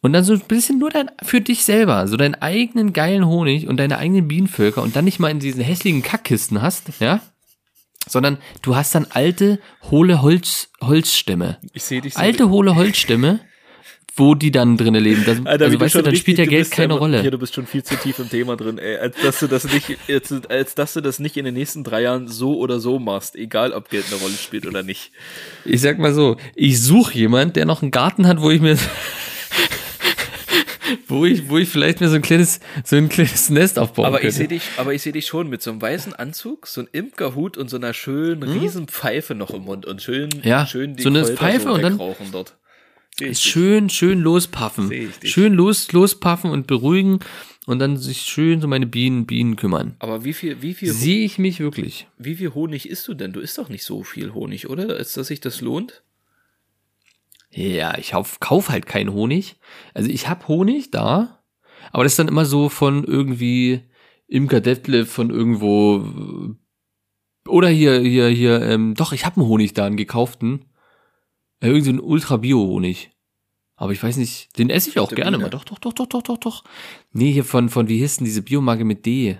und dann so ein bisschen nur dein, für dich selber, so deinen eigenen geilen Honig und deine eigenen Bienenvölker und dann nicht mal in diesen hässlichen Kackkisten hast, ja, sondern du hast dann alte, hohle Holz, Holzstämme. Ich sehe dich so. Alte, hohle Holzstämme, wo die dann drinnen leben. Das, Alter, also weißt du, dann richtig- spielt ja Geld keine einfach- Rolle. Ja, du bist schon viel zu tief im Thema drin, ey. Als dass du das nicht, als, als dass du das nicht in den nächsten drei Jahren so oder so machst, egal ob Geld eine Rolle spielt oder nicht. Ich sag mal so, ich suche jemand, der noch einen Garten hat, wo ich mir wo ich, wo ich vielleicht mir so ein kleines, so ein kleines Nest aufbauen Aber könnte. ich sehe dich, aber ich sehe dich schon mit so einem weißen Anzug, so einem Imkerhut und so einer schönen riesen Pfeife noch im Mund und schön, Hm? Ja, schön die so eine Kräuter Pfeife und dann- dort. Schön, schön lospaffen. Schön los, lospaffen und beruhigen und dann sich schön um meine Bienen, Bienen kümmern. Aber wie viel, wie viel, Sehe ich mich wirklich. wie viel Honig isst du denn? Du isst doch nicht so viel Honig, oder? Als dass sich das lohnt? Ja, ich kauf, kauf halt keinen Honig. Also ich hab Honig da, aber das ist dann immer so von irgendwie Imker Detlef von irgendwo oder hier hier hier ähm, doch, ich hab einen Honig da, einen gekauften. Äh, irgendwie so einen Ultra Bio Honig. Aber ich weiß nicht, den esse ich auch gerne Biene. mal. Doch, doch, doch, doch, doch, doch, doch. Nee, hier von von wie hieß denn diese Biomarke mit D?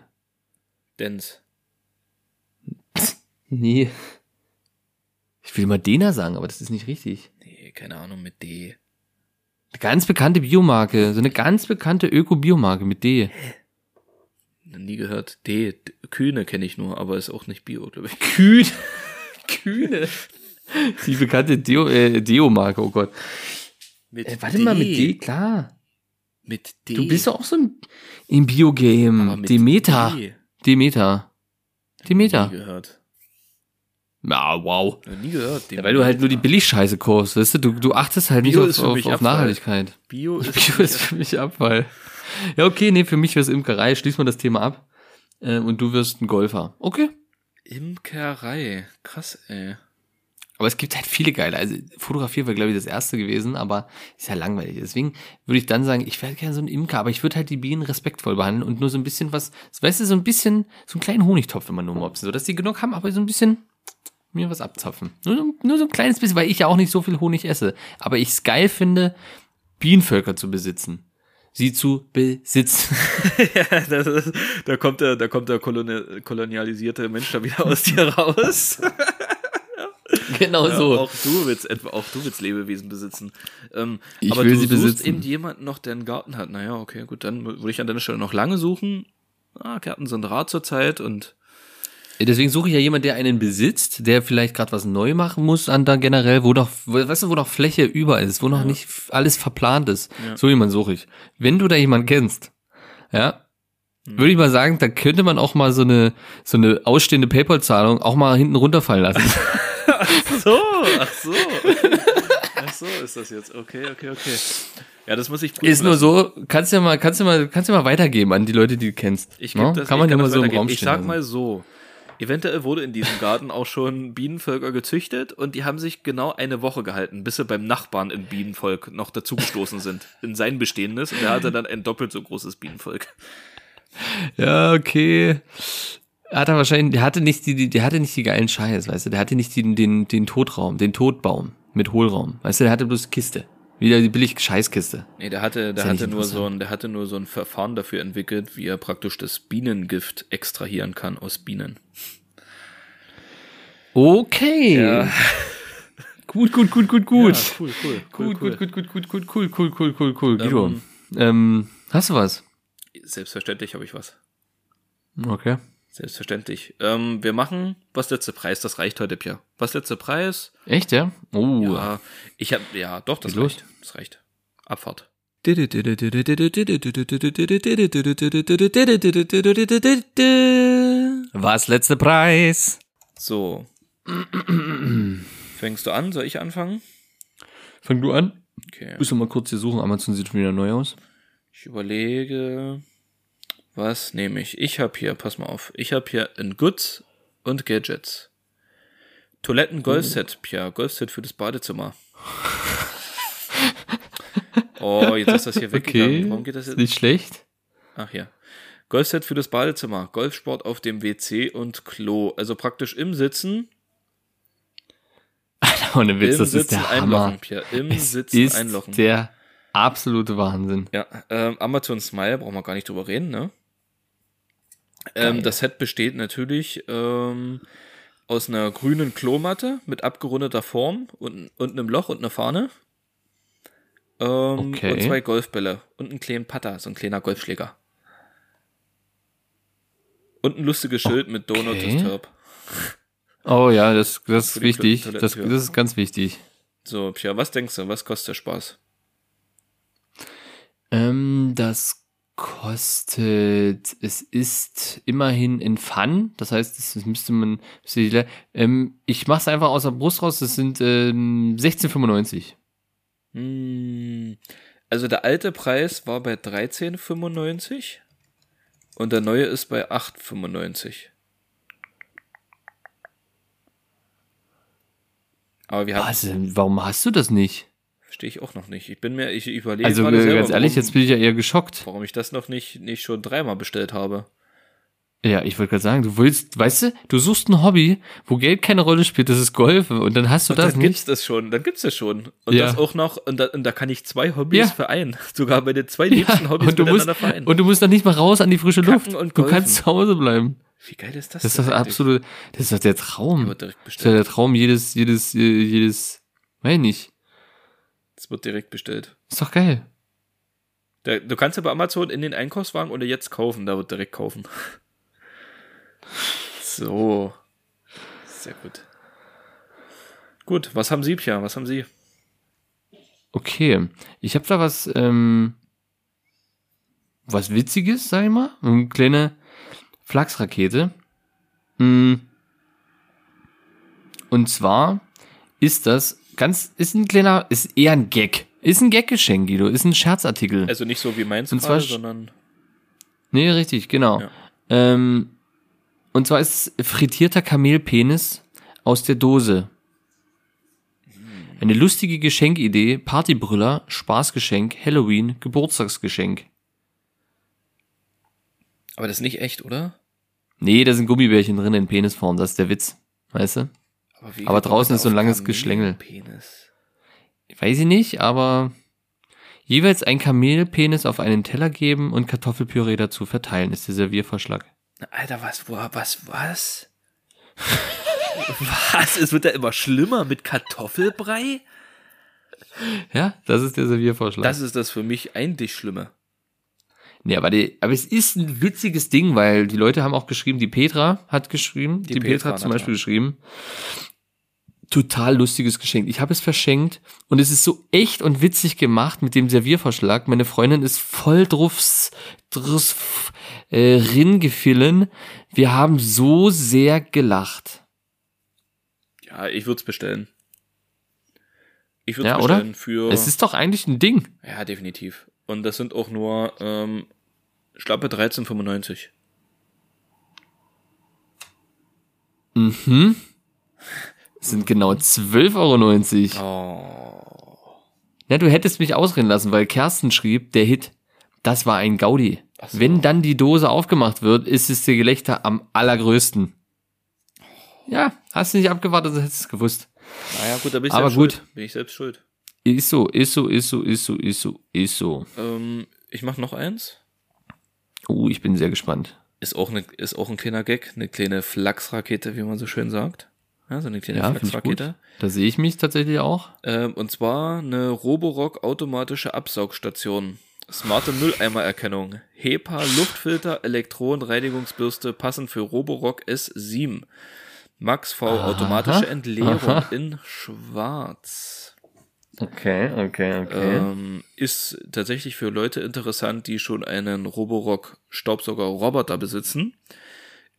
Dens. Nee. Ich will mal Dena sagen, aber das ist nicht richtig. Keine Ahnung, mit D. Eine ganz bekannte Biomarke, so eine ganz bekannte Öko-Biomarke mit D. Nie gehört. D. D Kühne kenne ich nur, aber ist auch nicht Bio, glaube ich. Kühne. Kühne. Die bekannte Deo, äh, Deo-Marke, oh Gott. Mit Äh, warte mal, mit D, klar. Mit D. Du bist doch auch so im, im Bio-Game. Demeter. D. Demeter. Nie Demeter. gehört. Ja, wow. Nie gehört. Ja, weil du halt nur die Billigscheiße kaufst, weißt du? Du, du achtest halt Bio nicht auf, auf, auf. Nachhaltigkeit. Bio ist, Bio ist für mich Abfall. Ja, okay, nee, für mich wär's Imkerei. Schließen wir das Thema ab. Äh, und du wirst ein Golfer. Okay. Imkerei. Krass, ey. Aber es gibt halt viele geile. Also Fotografie war, glaube ich, das erste gewesen, aber ist ja langweilig. Deswegen würde ich dann sagen, ich wäre gerne so ein Imker, aber ich würde halt die Bienen respektvoll behandeln und nur so ein bisschen was, weißt du, so ein bisschen, so einen kleinen Honigtopf immer nur mopsen, so dass die genug haben, aber so ein bisschen mir was abzapfen. Nur, so- nur so ein kleines bisschen, weil ich ja auch nicht so viel Honig esse. Aber ich es geil finde, Bienenvölker zu besitzen. Sie zu besitzen. Ja, das ist, da kommt der, da kommt der koloni kolonialisierte Mensch da wieder aus dir raus. genau Ja, so. Auch du willst etwa, auch du willst Lebewesen besitzen. Ähm, Ich aber will du sie suchst besitzen. eben jemanden noch, der einen Garten hat. Naja, okay, gut, dann würde ich an deiner Stelle noch lange suchen. Ah, Gärten sind rar zur Zeit und Deswegen suche ich ja jemanden, der einen besitzt, der vielleicht gerade was neu machen muss an da generell, wo noch, weißt du, wo noch Fläche über ist, wo noch nicht f- alles verplant ist. So jemanden suche ich. Wenn du da jemanden kennst, ja, würde ich mal sagen, da könnte man auch mal so eine, so eine ausstehende PayPal-Zahlung auch mal hinten runterfallen lassen. so, ach so. Ach so ist das jetzt. Okay, okay, okay. Ja, das muss ich prüfen ist nur so, kannst ja mal, kannst ja mal, kannst ja mal weitergeben an die Leute, die du kennst. Ich Ne? geb das, Kann man ich ja mal so im. Raum Ich stehen sag lassen. mal so. Eventuell wurde in diesem Garten auch schon Bienenvölker gezüchtet und die haben sich genau eine Woche gehalten, bis sie beim Nachbarn im Bienenvolk noch dazugestoßen sind. In sein bestehendes und er hatte dann ein doppelt so großes Bienenvolk. Ja, okay. Hat er wahrscheinlich, der hatte nicht die, die, der hatte nicht die geilen Scheiß, weißt du, der hatte nicht den, den, den Todraum, den Todbaum mit Hohlraum. Weißt du, der hatte bloß Kiste. Wieder die billig Scheißkiste. Nee, der hatte, der ja hatte nur so ein, der hatte nur so ein Verfahren dafür entwickelt, wie er praktisch das Bienengift extrahieren kann aus Bienen. Okay. Ja. Gut, gut, gut, gut, gut. cool, cool, Gut, gut, gut, gut, gut, gut, cool, cool, cool, cool, cool. Guido, ähm, hast du was? Selbstverständlich habe ich was. Okay. Selbstverständlich. Ähm, wir machen was letzte Preis, das reicht heute, Pia. Was letzte Preis? Echt, ja? Oh. Ja, ich habe ja, doch, das Geht los. reicht. Das reicht. Abfahrt. Was letzte Preis? So. Fängst du an? Soll ich anfangen? Fang du an. Okay. Müssen wir mal kurz hier suchen. Amazon sieht schon wieder neu aus. Ich überlege, was nehme ich? Ich habe hier, pass mal auf, ich habe hier in Goods und Gadgets. Toiletten Golfset, Pia, Golfset für das Badezimmer. Oh, jetzt ist das hier weggegangen. Okay. Warum geht das Ist jetzt? nicht schlecht. Ach ja. Golfset für das Badezimmer, Golfsport auf dem WC und Klo. Also praktisch im Sitzen, Ohne Witz, im das ist Sitzen der Hammer. einlochen, Pia. Im Es Sitzen ist einlochen. der absolute Wahnsinn. Ja, ähm, Amazon Smile, brauchen wir gar nicht drüber reden, ne? Ähm, das Set besteht natürlich ähm, aus einer grünen Klomatte mit abgerundeter Form und, und einem Loch und einer Fahne. Ähm, Okay. Und zwei Golfbälle und einen kleinen Putter, so ein kleiner Golfschläger. Und ein lustiges Schild mit Donut Okay. Disturb. Oh ja, das, das ist wichtig. Das, das ist ganz wichtig. So, Pia, was denkst du, was kostet der Spaß? Ähm, das kostet, es ist immerhin in Fun, das heißt, das, das müsste man, müsste ähm, ich mach's einfach aus der Brust raus, das sind ähm, 16,95. Hm, also der alte Preis war bei 13,95 und der neue ist bei 8,95. Aber wir haben, Was, warum hast du das nicht? Verstehe ich auch noch nicht. Ich bin mir, ich überlege Also gerade äh, selber, ganz ehrlich, warum, jetzt bin ich ja eher geschockt. warum ich das noch nicht, nicht schon dreimal bestellt habe. Ja, ich wollte gerade sagen, du willst, weißt du, du suchst ein Hobby, wo Geld keine Rolle spielt, das ist Golfen und dann hast du Und das dann gibt's das schon, dann gibt's das schon. Und Ja. das auch noch, und da, und da kann ich zwei Hobbys Ja. vereinen. Sogar bei den zwei liebsten Hobbys und du musst, miteinander vereinen. und du musst dann nicht mal raus an die frische Kacken Luft. und du kannst zu Hause bleiben. Wie geil ist das? Das ist das absolute, das ist doch der Traum. Das ist ja der Traum jedes, jedes, jedes, weiß ich nicht. Das wird direkt bestellt. Ist doch geil. Da, du kannst ja bei Amazon in den Einkaufswagen oder jetzt kaufen, da wird direkt kaufen. So. Sehr gut. Gut, was haben Sie, Pia? Was haben Sie? Okay, ich habe da was, ähm, was Witziges, sag ich mal. Eine kleine Flachsrakete. Mm. Und zwar ist das ganz, ist ein kleiner, ist eher ein Gag. Ist ein Gag-Geschenk, Guido. Ist ein Scherzartikel. Also nicht so wie meins Und zwar gerade, sondern Nee, richtig, genau. Ja. Ähm, und zwar ist es frittierter Kamelpenis aus der Dose. Eine lustige Geschenkidee, Partybrüller, Spaßgeschenk, Halloween, Geburtstagsgeschenk. aber das ist nicht echt, oder? Nee, da sind Gummibärchen drin in Penisform, das ist der Witz. Weißt du? Aber, Aber draußen ist so ein langes Geschlängel. Weiß ich nicht, aber jeweils ein Kamelpenis auf einen Teller geben und Kartoffelpüree dazu verteilen, ist der Serviervorschlag. Alter, was, wo, was, was? was? Es wird ja immer schlimmer mit Kartoffelbrei? Ja, das ist der Serviervorschlag. Das ist das für mich eigentlich Schlimme. Nee, aber, die, aber es ist ein witziges Ding, weil die Leute haben auch geschrieben, die Petra hat geschrieben, die, Die Petra, Petra, hat zum Beispiel geschrieben, total lustiges Geschenk. Ich habe es verschenkt und es ist so echt und witzig gemacht mit dem Serviervorschlag. Meine Freundin ist voll draufs, drauf äh, ringefallen. Wir haben so sehr gelacht. Ja, ich würde es bestellen. Ich würde es Ja, oder? bestellen für. Es ist doch eigentlich ein Ding. ja, definitiv. Und das sind auch nur ähm, schlappe 13,95. Mhm. Sind genau 12,90 Euro. Oh. Na, du hättest mich ausreden lassen, weil Kersten schrieb, der Hit, das war ein Gaudi. so. Wenn dann die Dose aufgemacht wird, ist es der Gelächter am allergrößten. Ja, hast du nicht abgewartet, sonst hättest du es gewusst. Naja, gut, da bin ich Aber selbst gut. schuld. Bin ich selbst schuld. Ist so, ist so, ist so, ist so, ist so, ist so. Ähm, ich mach noch eins. Oh, ich bin sehr gespannt. Ist auch, eine, ist auch ein kleiner Gag, eine kleine Flachsrakete, wie man so schön sagt. Ja, so eine kleine Ja. Flachsrakete. Da sehe ich mich tatsächlich auch. Ähm, und zwar eine Roborock automatische Absaugstation. Smarte Mülleimererkennung. HEPA Luftfilter Elektronenreinigungsbürste passend für Roborock S7. Max V automatische Entleerung aha. in schwarz. Okay, okay, okay. Ähm, ist tatsächlich für Leute interessant, die schon einen Roborock Staubsauger Roboter besitzen.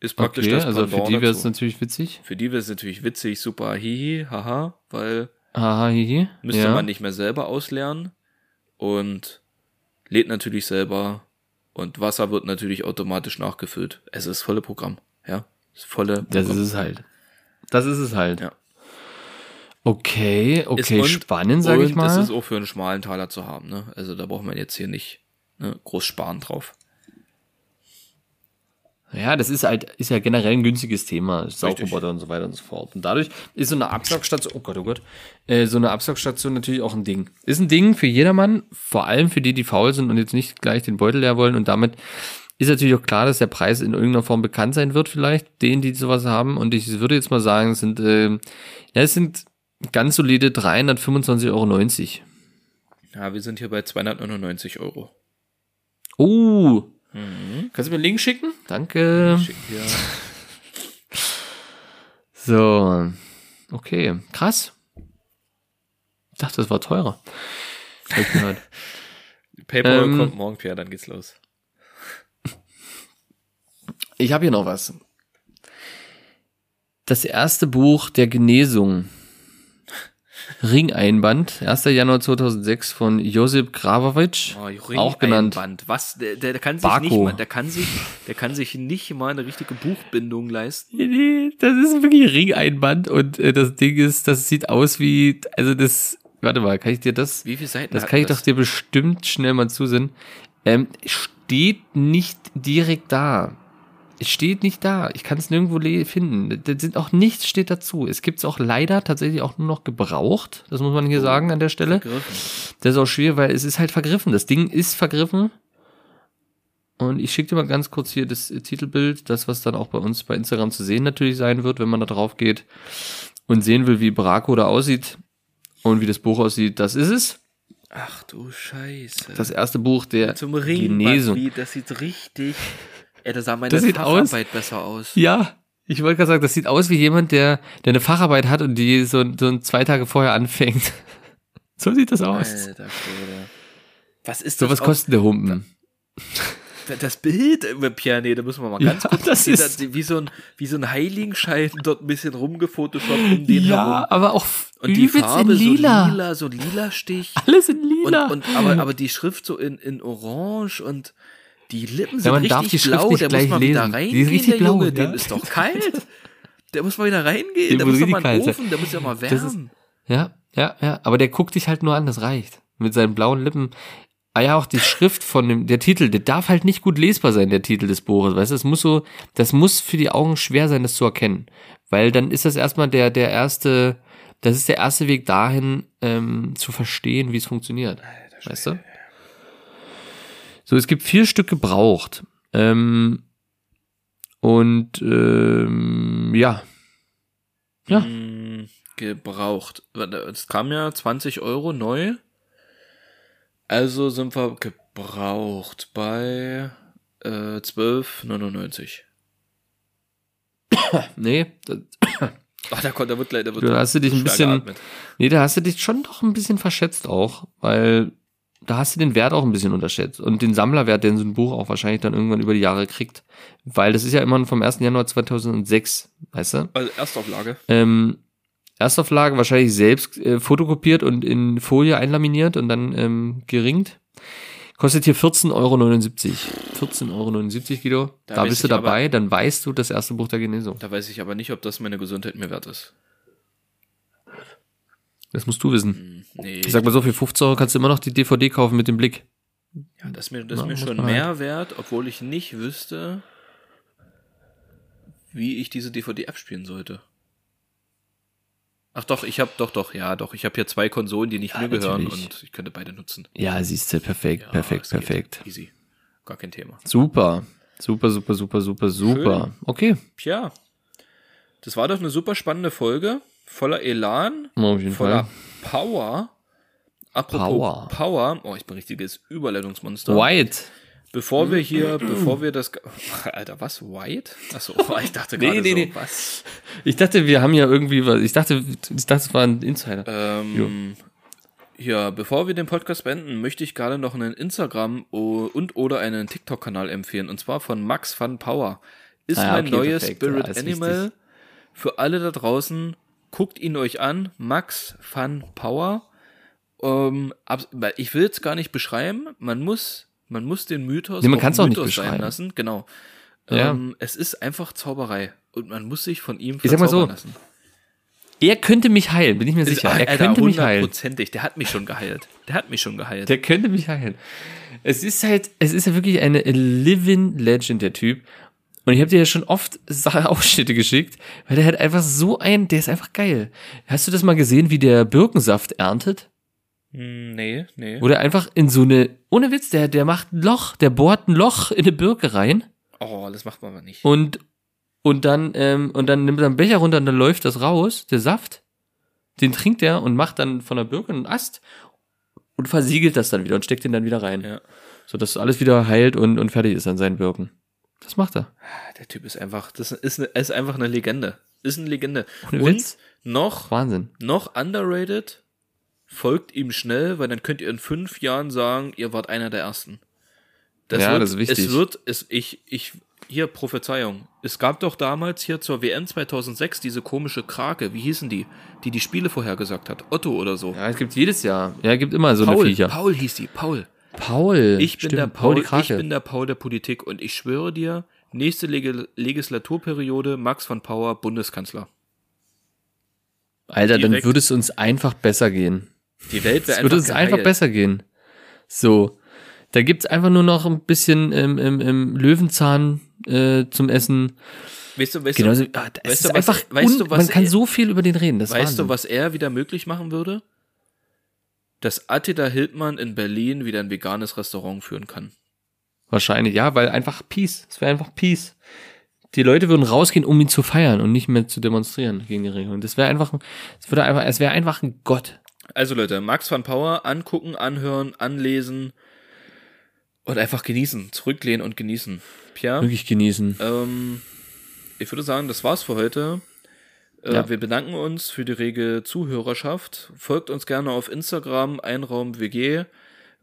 Ist praktisch okay, das also für Pendant die wäre es natürlich witzig. Für die wäre es natürlich witzig, super, hihi, haha, weil Aha, hihi. müsste ja. man nicht mehr selber ausleeren und lädt natürlich selber und Wasser wird natürlich automatisch nachgefüllt. Es ist volle Programm, ja, ist volle Das Programm. ist es halt. Das ist es halt. Ja. Okay, okay, und- spannend, sage ich mal. es ist auch für einen schmalen Taler zu haben, ne? Also da braucht man jetzt hier nicht ne, groß sparen drauf. Ja, das ist halt, ist ja generell ein günstiges Thema, Saugroboter und so weiter und so fort. Und dadurch ist so eine Absaugstation, oh Gott, oh Gott, äh, so eine Absaugstation natürlich auch ein Ding. Ist ein Ding für jedermann, vor allem für die, die faul sind und jetzt nicht gleich den Beutel leer wollen. Und damit ist natürlich auch klar, dass der Preis in irgendeiner Form bekannt sein wird, vielleicht, denen, die sowas haben. Und ich würde jetzt mal sagen, es sind, äh, ja, es sind ganz solide 325,90 Euro. Ja, wir sind hier bei 299 Euro. Oh, kannst du mir einen Link schicken? Danke. Schick hier. So, okay, krass. Ich dachte, das war teurer. Hab ich gehört. PayPal Ähm, kommt morgen, Pierre, dann geht's los. Ich habe hier noch was. Das erste Buch der Genesung. Ringeinband, 1. Januar 2006 von Josip Grabovic, Oh, auch genannt. Was? Der, der, der kann sich Barco. nicht mal, der kann sich, der kann sich nicht mal eine richtige Buchbindung leisten. Nee, nee, das ist wirklich Ringeinband und äh, das Ding ist, das sieht aus wie, also das, warte mal, kann ich dir das, Wie viele Seiten das kann ich das? doch dir bestimmt schnell mal zusehen. Ähm, steht nicht direkt da. Es steht nicht da. Ich kann es nirgendwo finden. Das sind auch nichts steht dazu. Es gibt es auch leider tatsächlich auch nur noch gebraucht. Das muss man hier sagen an der Stelle. Vergriffen. Das ist auch schwierig, weil es ist halt vergriffen. Das Ding ist vergriffen. Und ich schicke dir mal ganz kurz hier das äh, Titelbild, das, was dann auch bei uns bei Instagram zu sehen natürlich sein wird, wenn man da drauf geht und sehen will, wie Braco da aussieht und wie das Buch aussieht. Das ist es. Ach du Scheiße. Das erste Buch der Zum Ring, Genesung. Wie, das sieht richtig. Ey, da sah meine Das sieht aus- Facharbeit besser aus. Ja, ich wollte gerade sagen, das sieht aus wie jemand, der, der eine Facharbeit hat und die so, so zwei Tage vorher anfängt. so sieht das aus. Alter Schwede. Was ist So das? was kostet der Humpen? Das Bild, Pierre, nee, da müssen wir mal ganz Ja, kurz. das ist- wie so ein, wie so ein Heiligenschein dort ein bisschen rumgefotoshoppt um den Ja, herum. aber auch Und die Farbe in lila. so lila, so lila Stich. Alles in Und, lila. und aber, aber die Schrift so in, in orange und die Lippen sind Ja, man richtig darf die Schrift blau, nicht der gleich muss mal lesen. wieder Die ist reingehen, richtig der blau, Junge, ja. dem ist doch kalt. Der muss mal wieder reingehen, Dem der muss doch mal richtig in den kalt Ofen, der muss ja mal Das ist- wärmen. Ja, ja, ja. Aber der guckt dich halt nur an, das reicht. Mit seinen blauen Lippen. Ah ja, auch die Schrift von dem, der Titel, der darf halt nicht gut lesbar sein, der Titel des Buches. Weißt du, das muss so, das muss für die Augen schwer sein, das zu erkennen. Weil dann ist das erstmal der, der erste, das ist der erste Weg dahin, ähm, zu verstehen, wie es funktioniert. Weißt du? So, es gibt vier Stück gebraucht. Ähm, und ähm, ja. Ja. Hm, gebraucht. Es kam ja 20 Euro neu. Also sind wir gebraucht bei äh, 12,99. Nee, Ach, da kommt, da wird gleich, da wird Da hast du dich ein bisschen-. Nee, da hast du dich schon doch ein bisschen verschätzt auch, weil da hast du den Wert auch ein bisschen unterschätzt und den Sammlerwert, den so ein Buch auch wahrscheinlich dann irgendwann über die Jahre kriegt. Weil das ist ja immer vom 1. Januar 2006, weißt du? Also Erstauflage. Ähm, Erstauflage wahrscheinlich selbst äh, fotokopiert und in Folie einlaminiert und dann ähm, geringt. Kostet hier 14,79 Euro. 14,79 Euro, Guido. Da Da, bist du ich aber- dabei, dann weißt du das erste Buch der Genesung. Da weiß ich aber nicht, ob das meine Gesundheit mir wert ist. Das musst du wissen. Hm, Nee. Ich sag mal so, für 15 Euro kannst du immer noch die DVD kaufen mit dem Blick. Ja, das ist mir, das ist mir schon halt. mehr wert, obwohl ich nicht wüsste, wie ich diese DVD abspielen sollte. Ach doch, ich habe doch, doch, ja, doch. Ich habe hier zwei Konsolen, die nicht Ja, mir gehören und ich könnte beide nutzen. Ja, siehst du, perfekt, Ja, perfekt, perfekt. Easy. Gar kein Thema. Super. Super, super, super, super, super. Okay. Tja, das war doch eine super spannende Folge. Voller Elan, voller Fall. Power. Apropos Power. Power. Oh, ich bin richtiges Überleitungsmonster. White. Bevor wir hier, bevor wir das. Alter, was? White? Achso, ich dachte Nee, gerade nee, so, nee. was? Ich dachte, wir haben ja irgendwie was. Ich dachte, ich dachte, es war ein Insider. Ähm, ja, bevor wir den Podcast beenden, möchte ich gerade noch einen Instagram und oder einen TikTok-Kanal empfehlen. Und zwar von Max Fun Power. Ist Ah, mein okay, neues perfekt. Spirit Ja, Animal. wichtig. Für alle da draußen, guckt ihn euch an. Max Fun Power. Ähm, ich will jetzt gar nicht beschreiben. Man muss, man muss den Mythos, Nee, man kann's auch nicht Mythos sein beschreiben. lassen. Genau. Ja. Ähm, es ist einfach Zauberei. Und man muss sich von ihm Ich sag mal so, verzaubern lassen. Er könnte mich heilen, bin ich mir sicher. Er Alter, könnte mich heilen. hundertprozentig. Der hat mich schon geheilt. Der hat mich schon geheilt. Der könnte mich heilen. Es ist halt, es ist ja wirklich eine living legend, der Typ. Und ich habe dir ja schon oft Ausschnitte geschickt, weil der hat einfach so ein, der ist einfach geil. Hast du das mal gesehen, wie der Birkensaft erntet? Hm, Nee, nee. Wo der einfach in so eine, ohne Witz, der, der macht ein Loch, der bohrt ein Loch in eine Birke rein Oh, das macht man aber nicht. und, und dann, ähm, und dann nimmt er einen Becher runter und dann läuft das raus, der Saft. Den trinkt er und macht dann von der Birke einen Ast und versiegelt das dann wieder und steckt den dann wieder rein. Ja. So dass alles wieder heilt und, und fertig ist an seinen Birken. Das macht er. Der Typ ist einfach, das ist, eine, ist einfach eine Legende. Ist eine Legende. Ohne Und Witz. noch, Wahnsinn. noch underrated, folgt ihm schnell, weil dann könnt ihr in fünf Jahren sagen, ihr wart einer der ersten. Ja, wird, das ist wichtig. Es wird, es, ich, ich, hier, Prophezeiung. Es gab doch damals hier zur WM 2006 diese komische Krake, wie hießen die, die die Spiele vorhergesagt hat? Otto oder so. Ja, es gibt jedes Jahr. Ja, es gibt immer so eine Paul, Viecher. Paul hieß die, Paul. Paul. Ich bin Stimmt, der Paul, die ich bin der Paul der Politik und ich schwöre dir, nächste Leg Legislaturperiode Max von Power Bundeskanzler. Alter, dann direkt. würde es uns einfach besser gehen. Die Welt wäre Es würde einfach uns einfach besser gehen. So. Da gibt's einfach nur noch ein bisschen ähm, ähm, ähm, Löwenzahn äh, zum Essen. Weißt du, weißt Genauso, du, ah, weißt du, was- einfach, weißt du, was man kann er- so viel über den reden. Das weißt du, Wahnsinn. was er wieder möglich machen würde? Dass Attila Hildmann in Berlin wieder ein veganes Restaurant führen kann. Wahrscheinlich, ja, weil einfach Peace. Es wäre einfach Peace. Die Leute würden rausgehen, um ihn zu feiern und nicht mehr zu demonstrieren gegen die Regierung. Das wäre einfach, es würde einfach, es wäre einfach ein Gott. Also Leute, Max van Power angucken, anhören, anlesen und einfach genießen. Zurücklehnen und genießen. Pierre? Wirklich genießen. Ähm, ich würde sagen, das war's für heute. Äh, Ja. Wir bedanken uns für die rege Zuhörerschaft. Folgt uns gerne auf Instagram, Einraum-WG.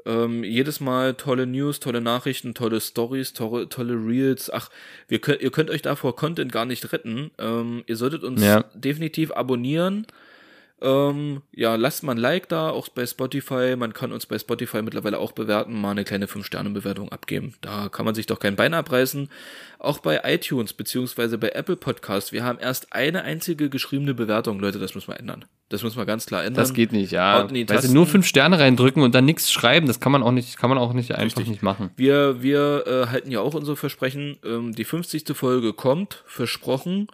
Ähm, jedes Mal tolle News, tolle Nachrichten, tolle Stories, tolle, tolle Reels. Ach, wir könnt, ihr könnt euch davor Content gar nicht retten. Ähm, ihr solltet uns Ja. definitiv abonnieren. Ähm, ja, lasst mal ein Like da, auch bei Spotify. Man kann uns bei Spotify mittlerweile auch bewerten, mal eine kleine 5-Sterne-Bewertung abgeben. Da kann man sich doch kein Bein abreißen. Auch bei iTunes beziehungsweise bei Apple Podcast. Wir haben erst eine einzige geschriebene Bewertung. Leute, das müssen wir ändern. Das müssen wir ganz klar ändern. Das geht nicht, ja. Du, Tasten. nur fünf Sterne reindrücken und dann nichts schreiben, das kann man auch nicht, kann man auch nicht einfach Richtig. nicht machen. Wir, wir äh, halten ja auch unsere Versprechen. Ähm, die 50. Folge kommt, versprochen.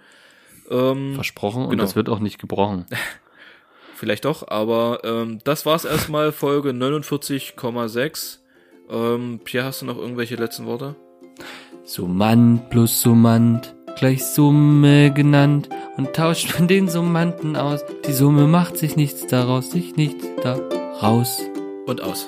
Ähm, Versprochen und Genau. das wird auch nicht gebrochen. Vielleicht doch, aber ähm, das war's erstmal, Folge 49,6. Ähm, Pierre, hast du noch irgendwelche letzten Worte? Summand plus Summand, gleich Summe genannt. Und tauscht man den Summanden aus. Die Summe macht sich nichts daraus, sich nichts daraus. Und aus.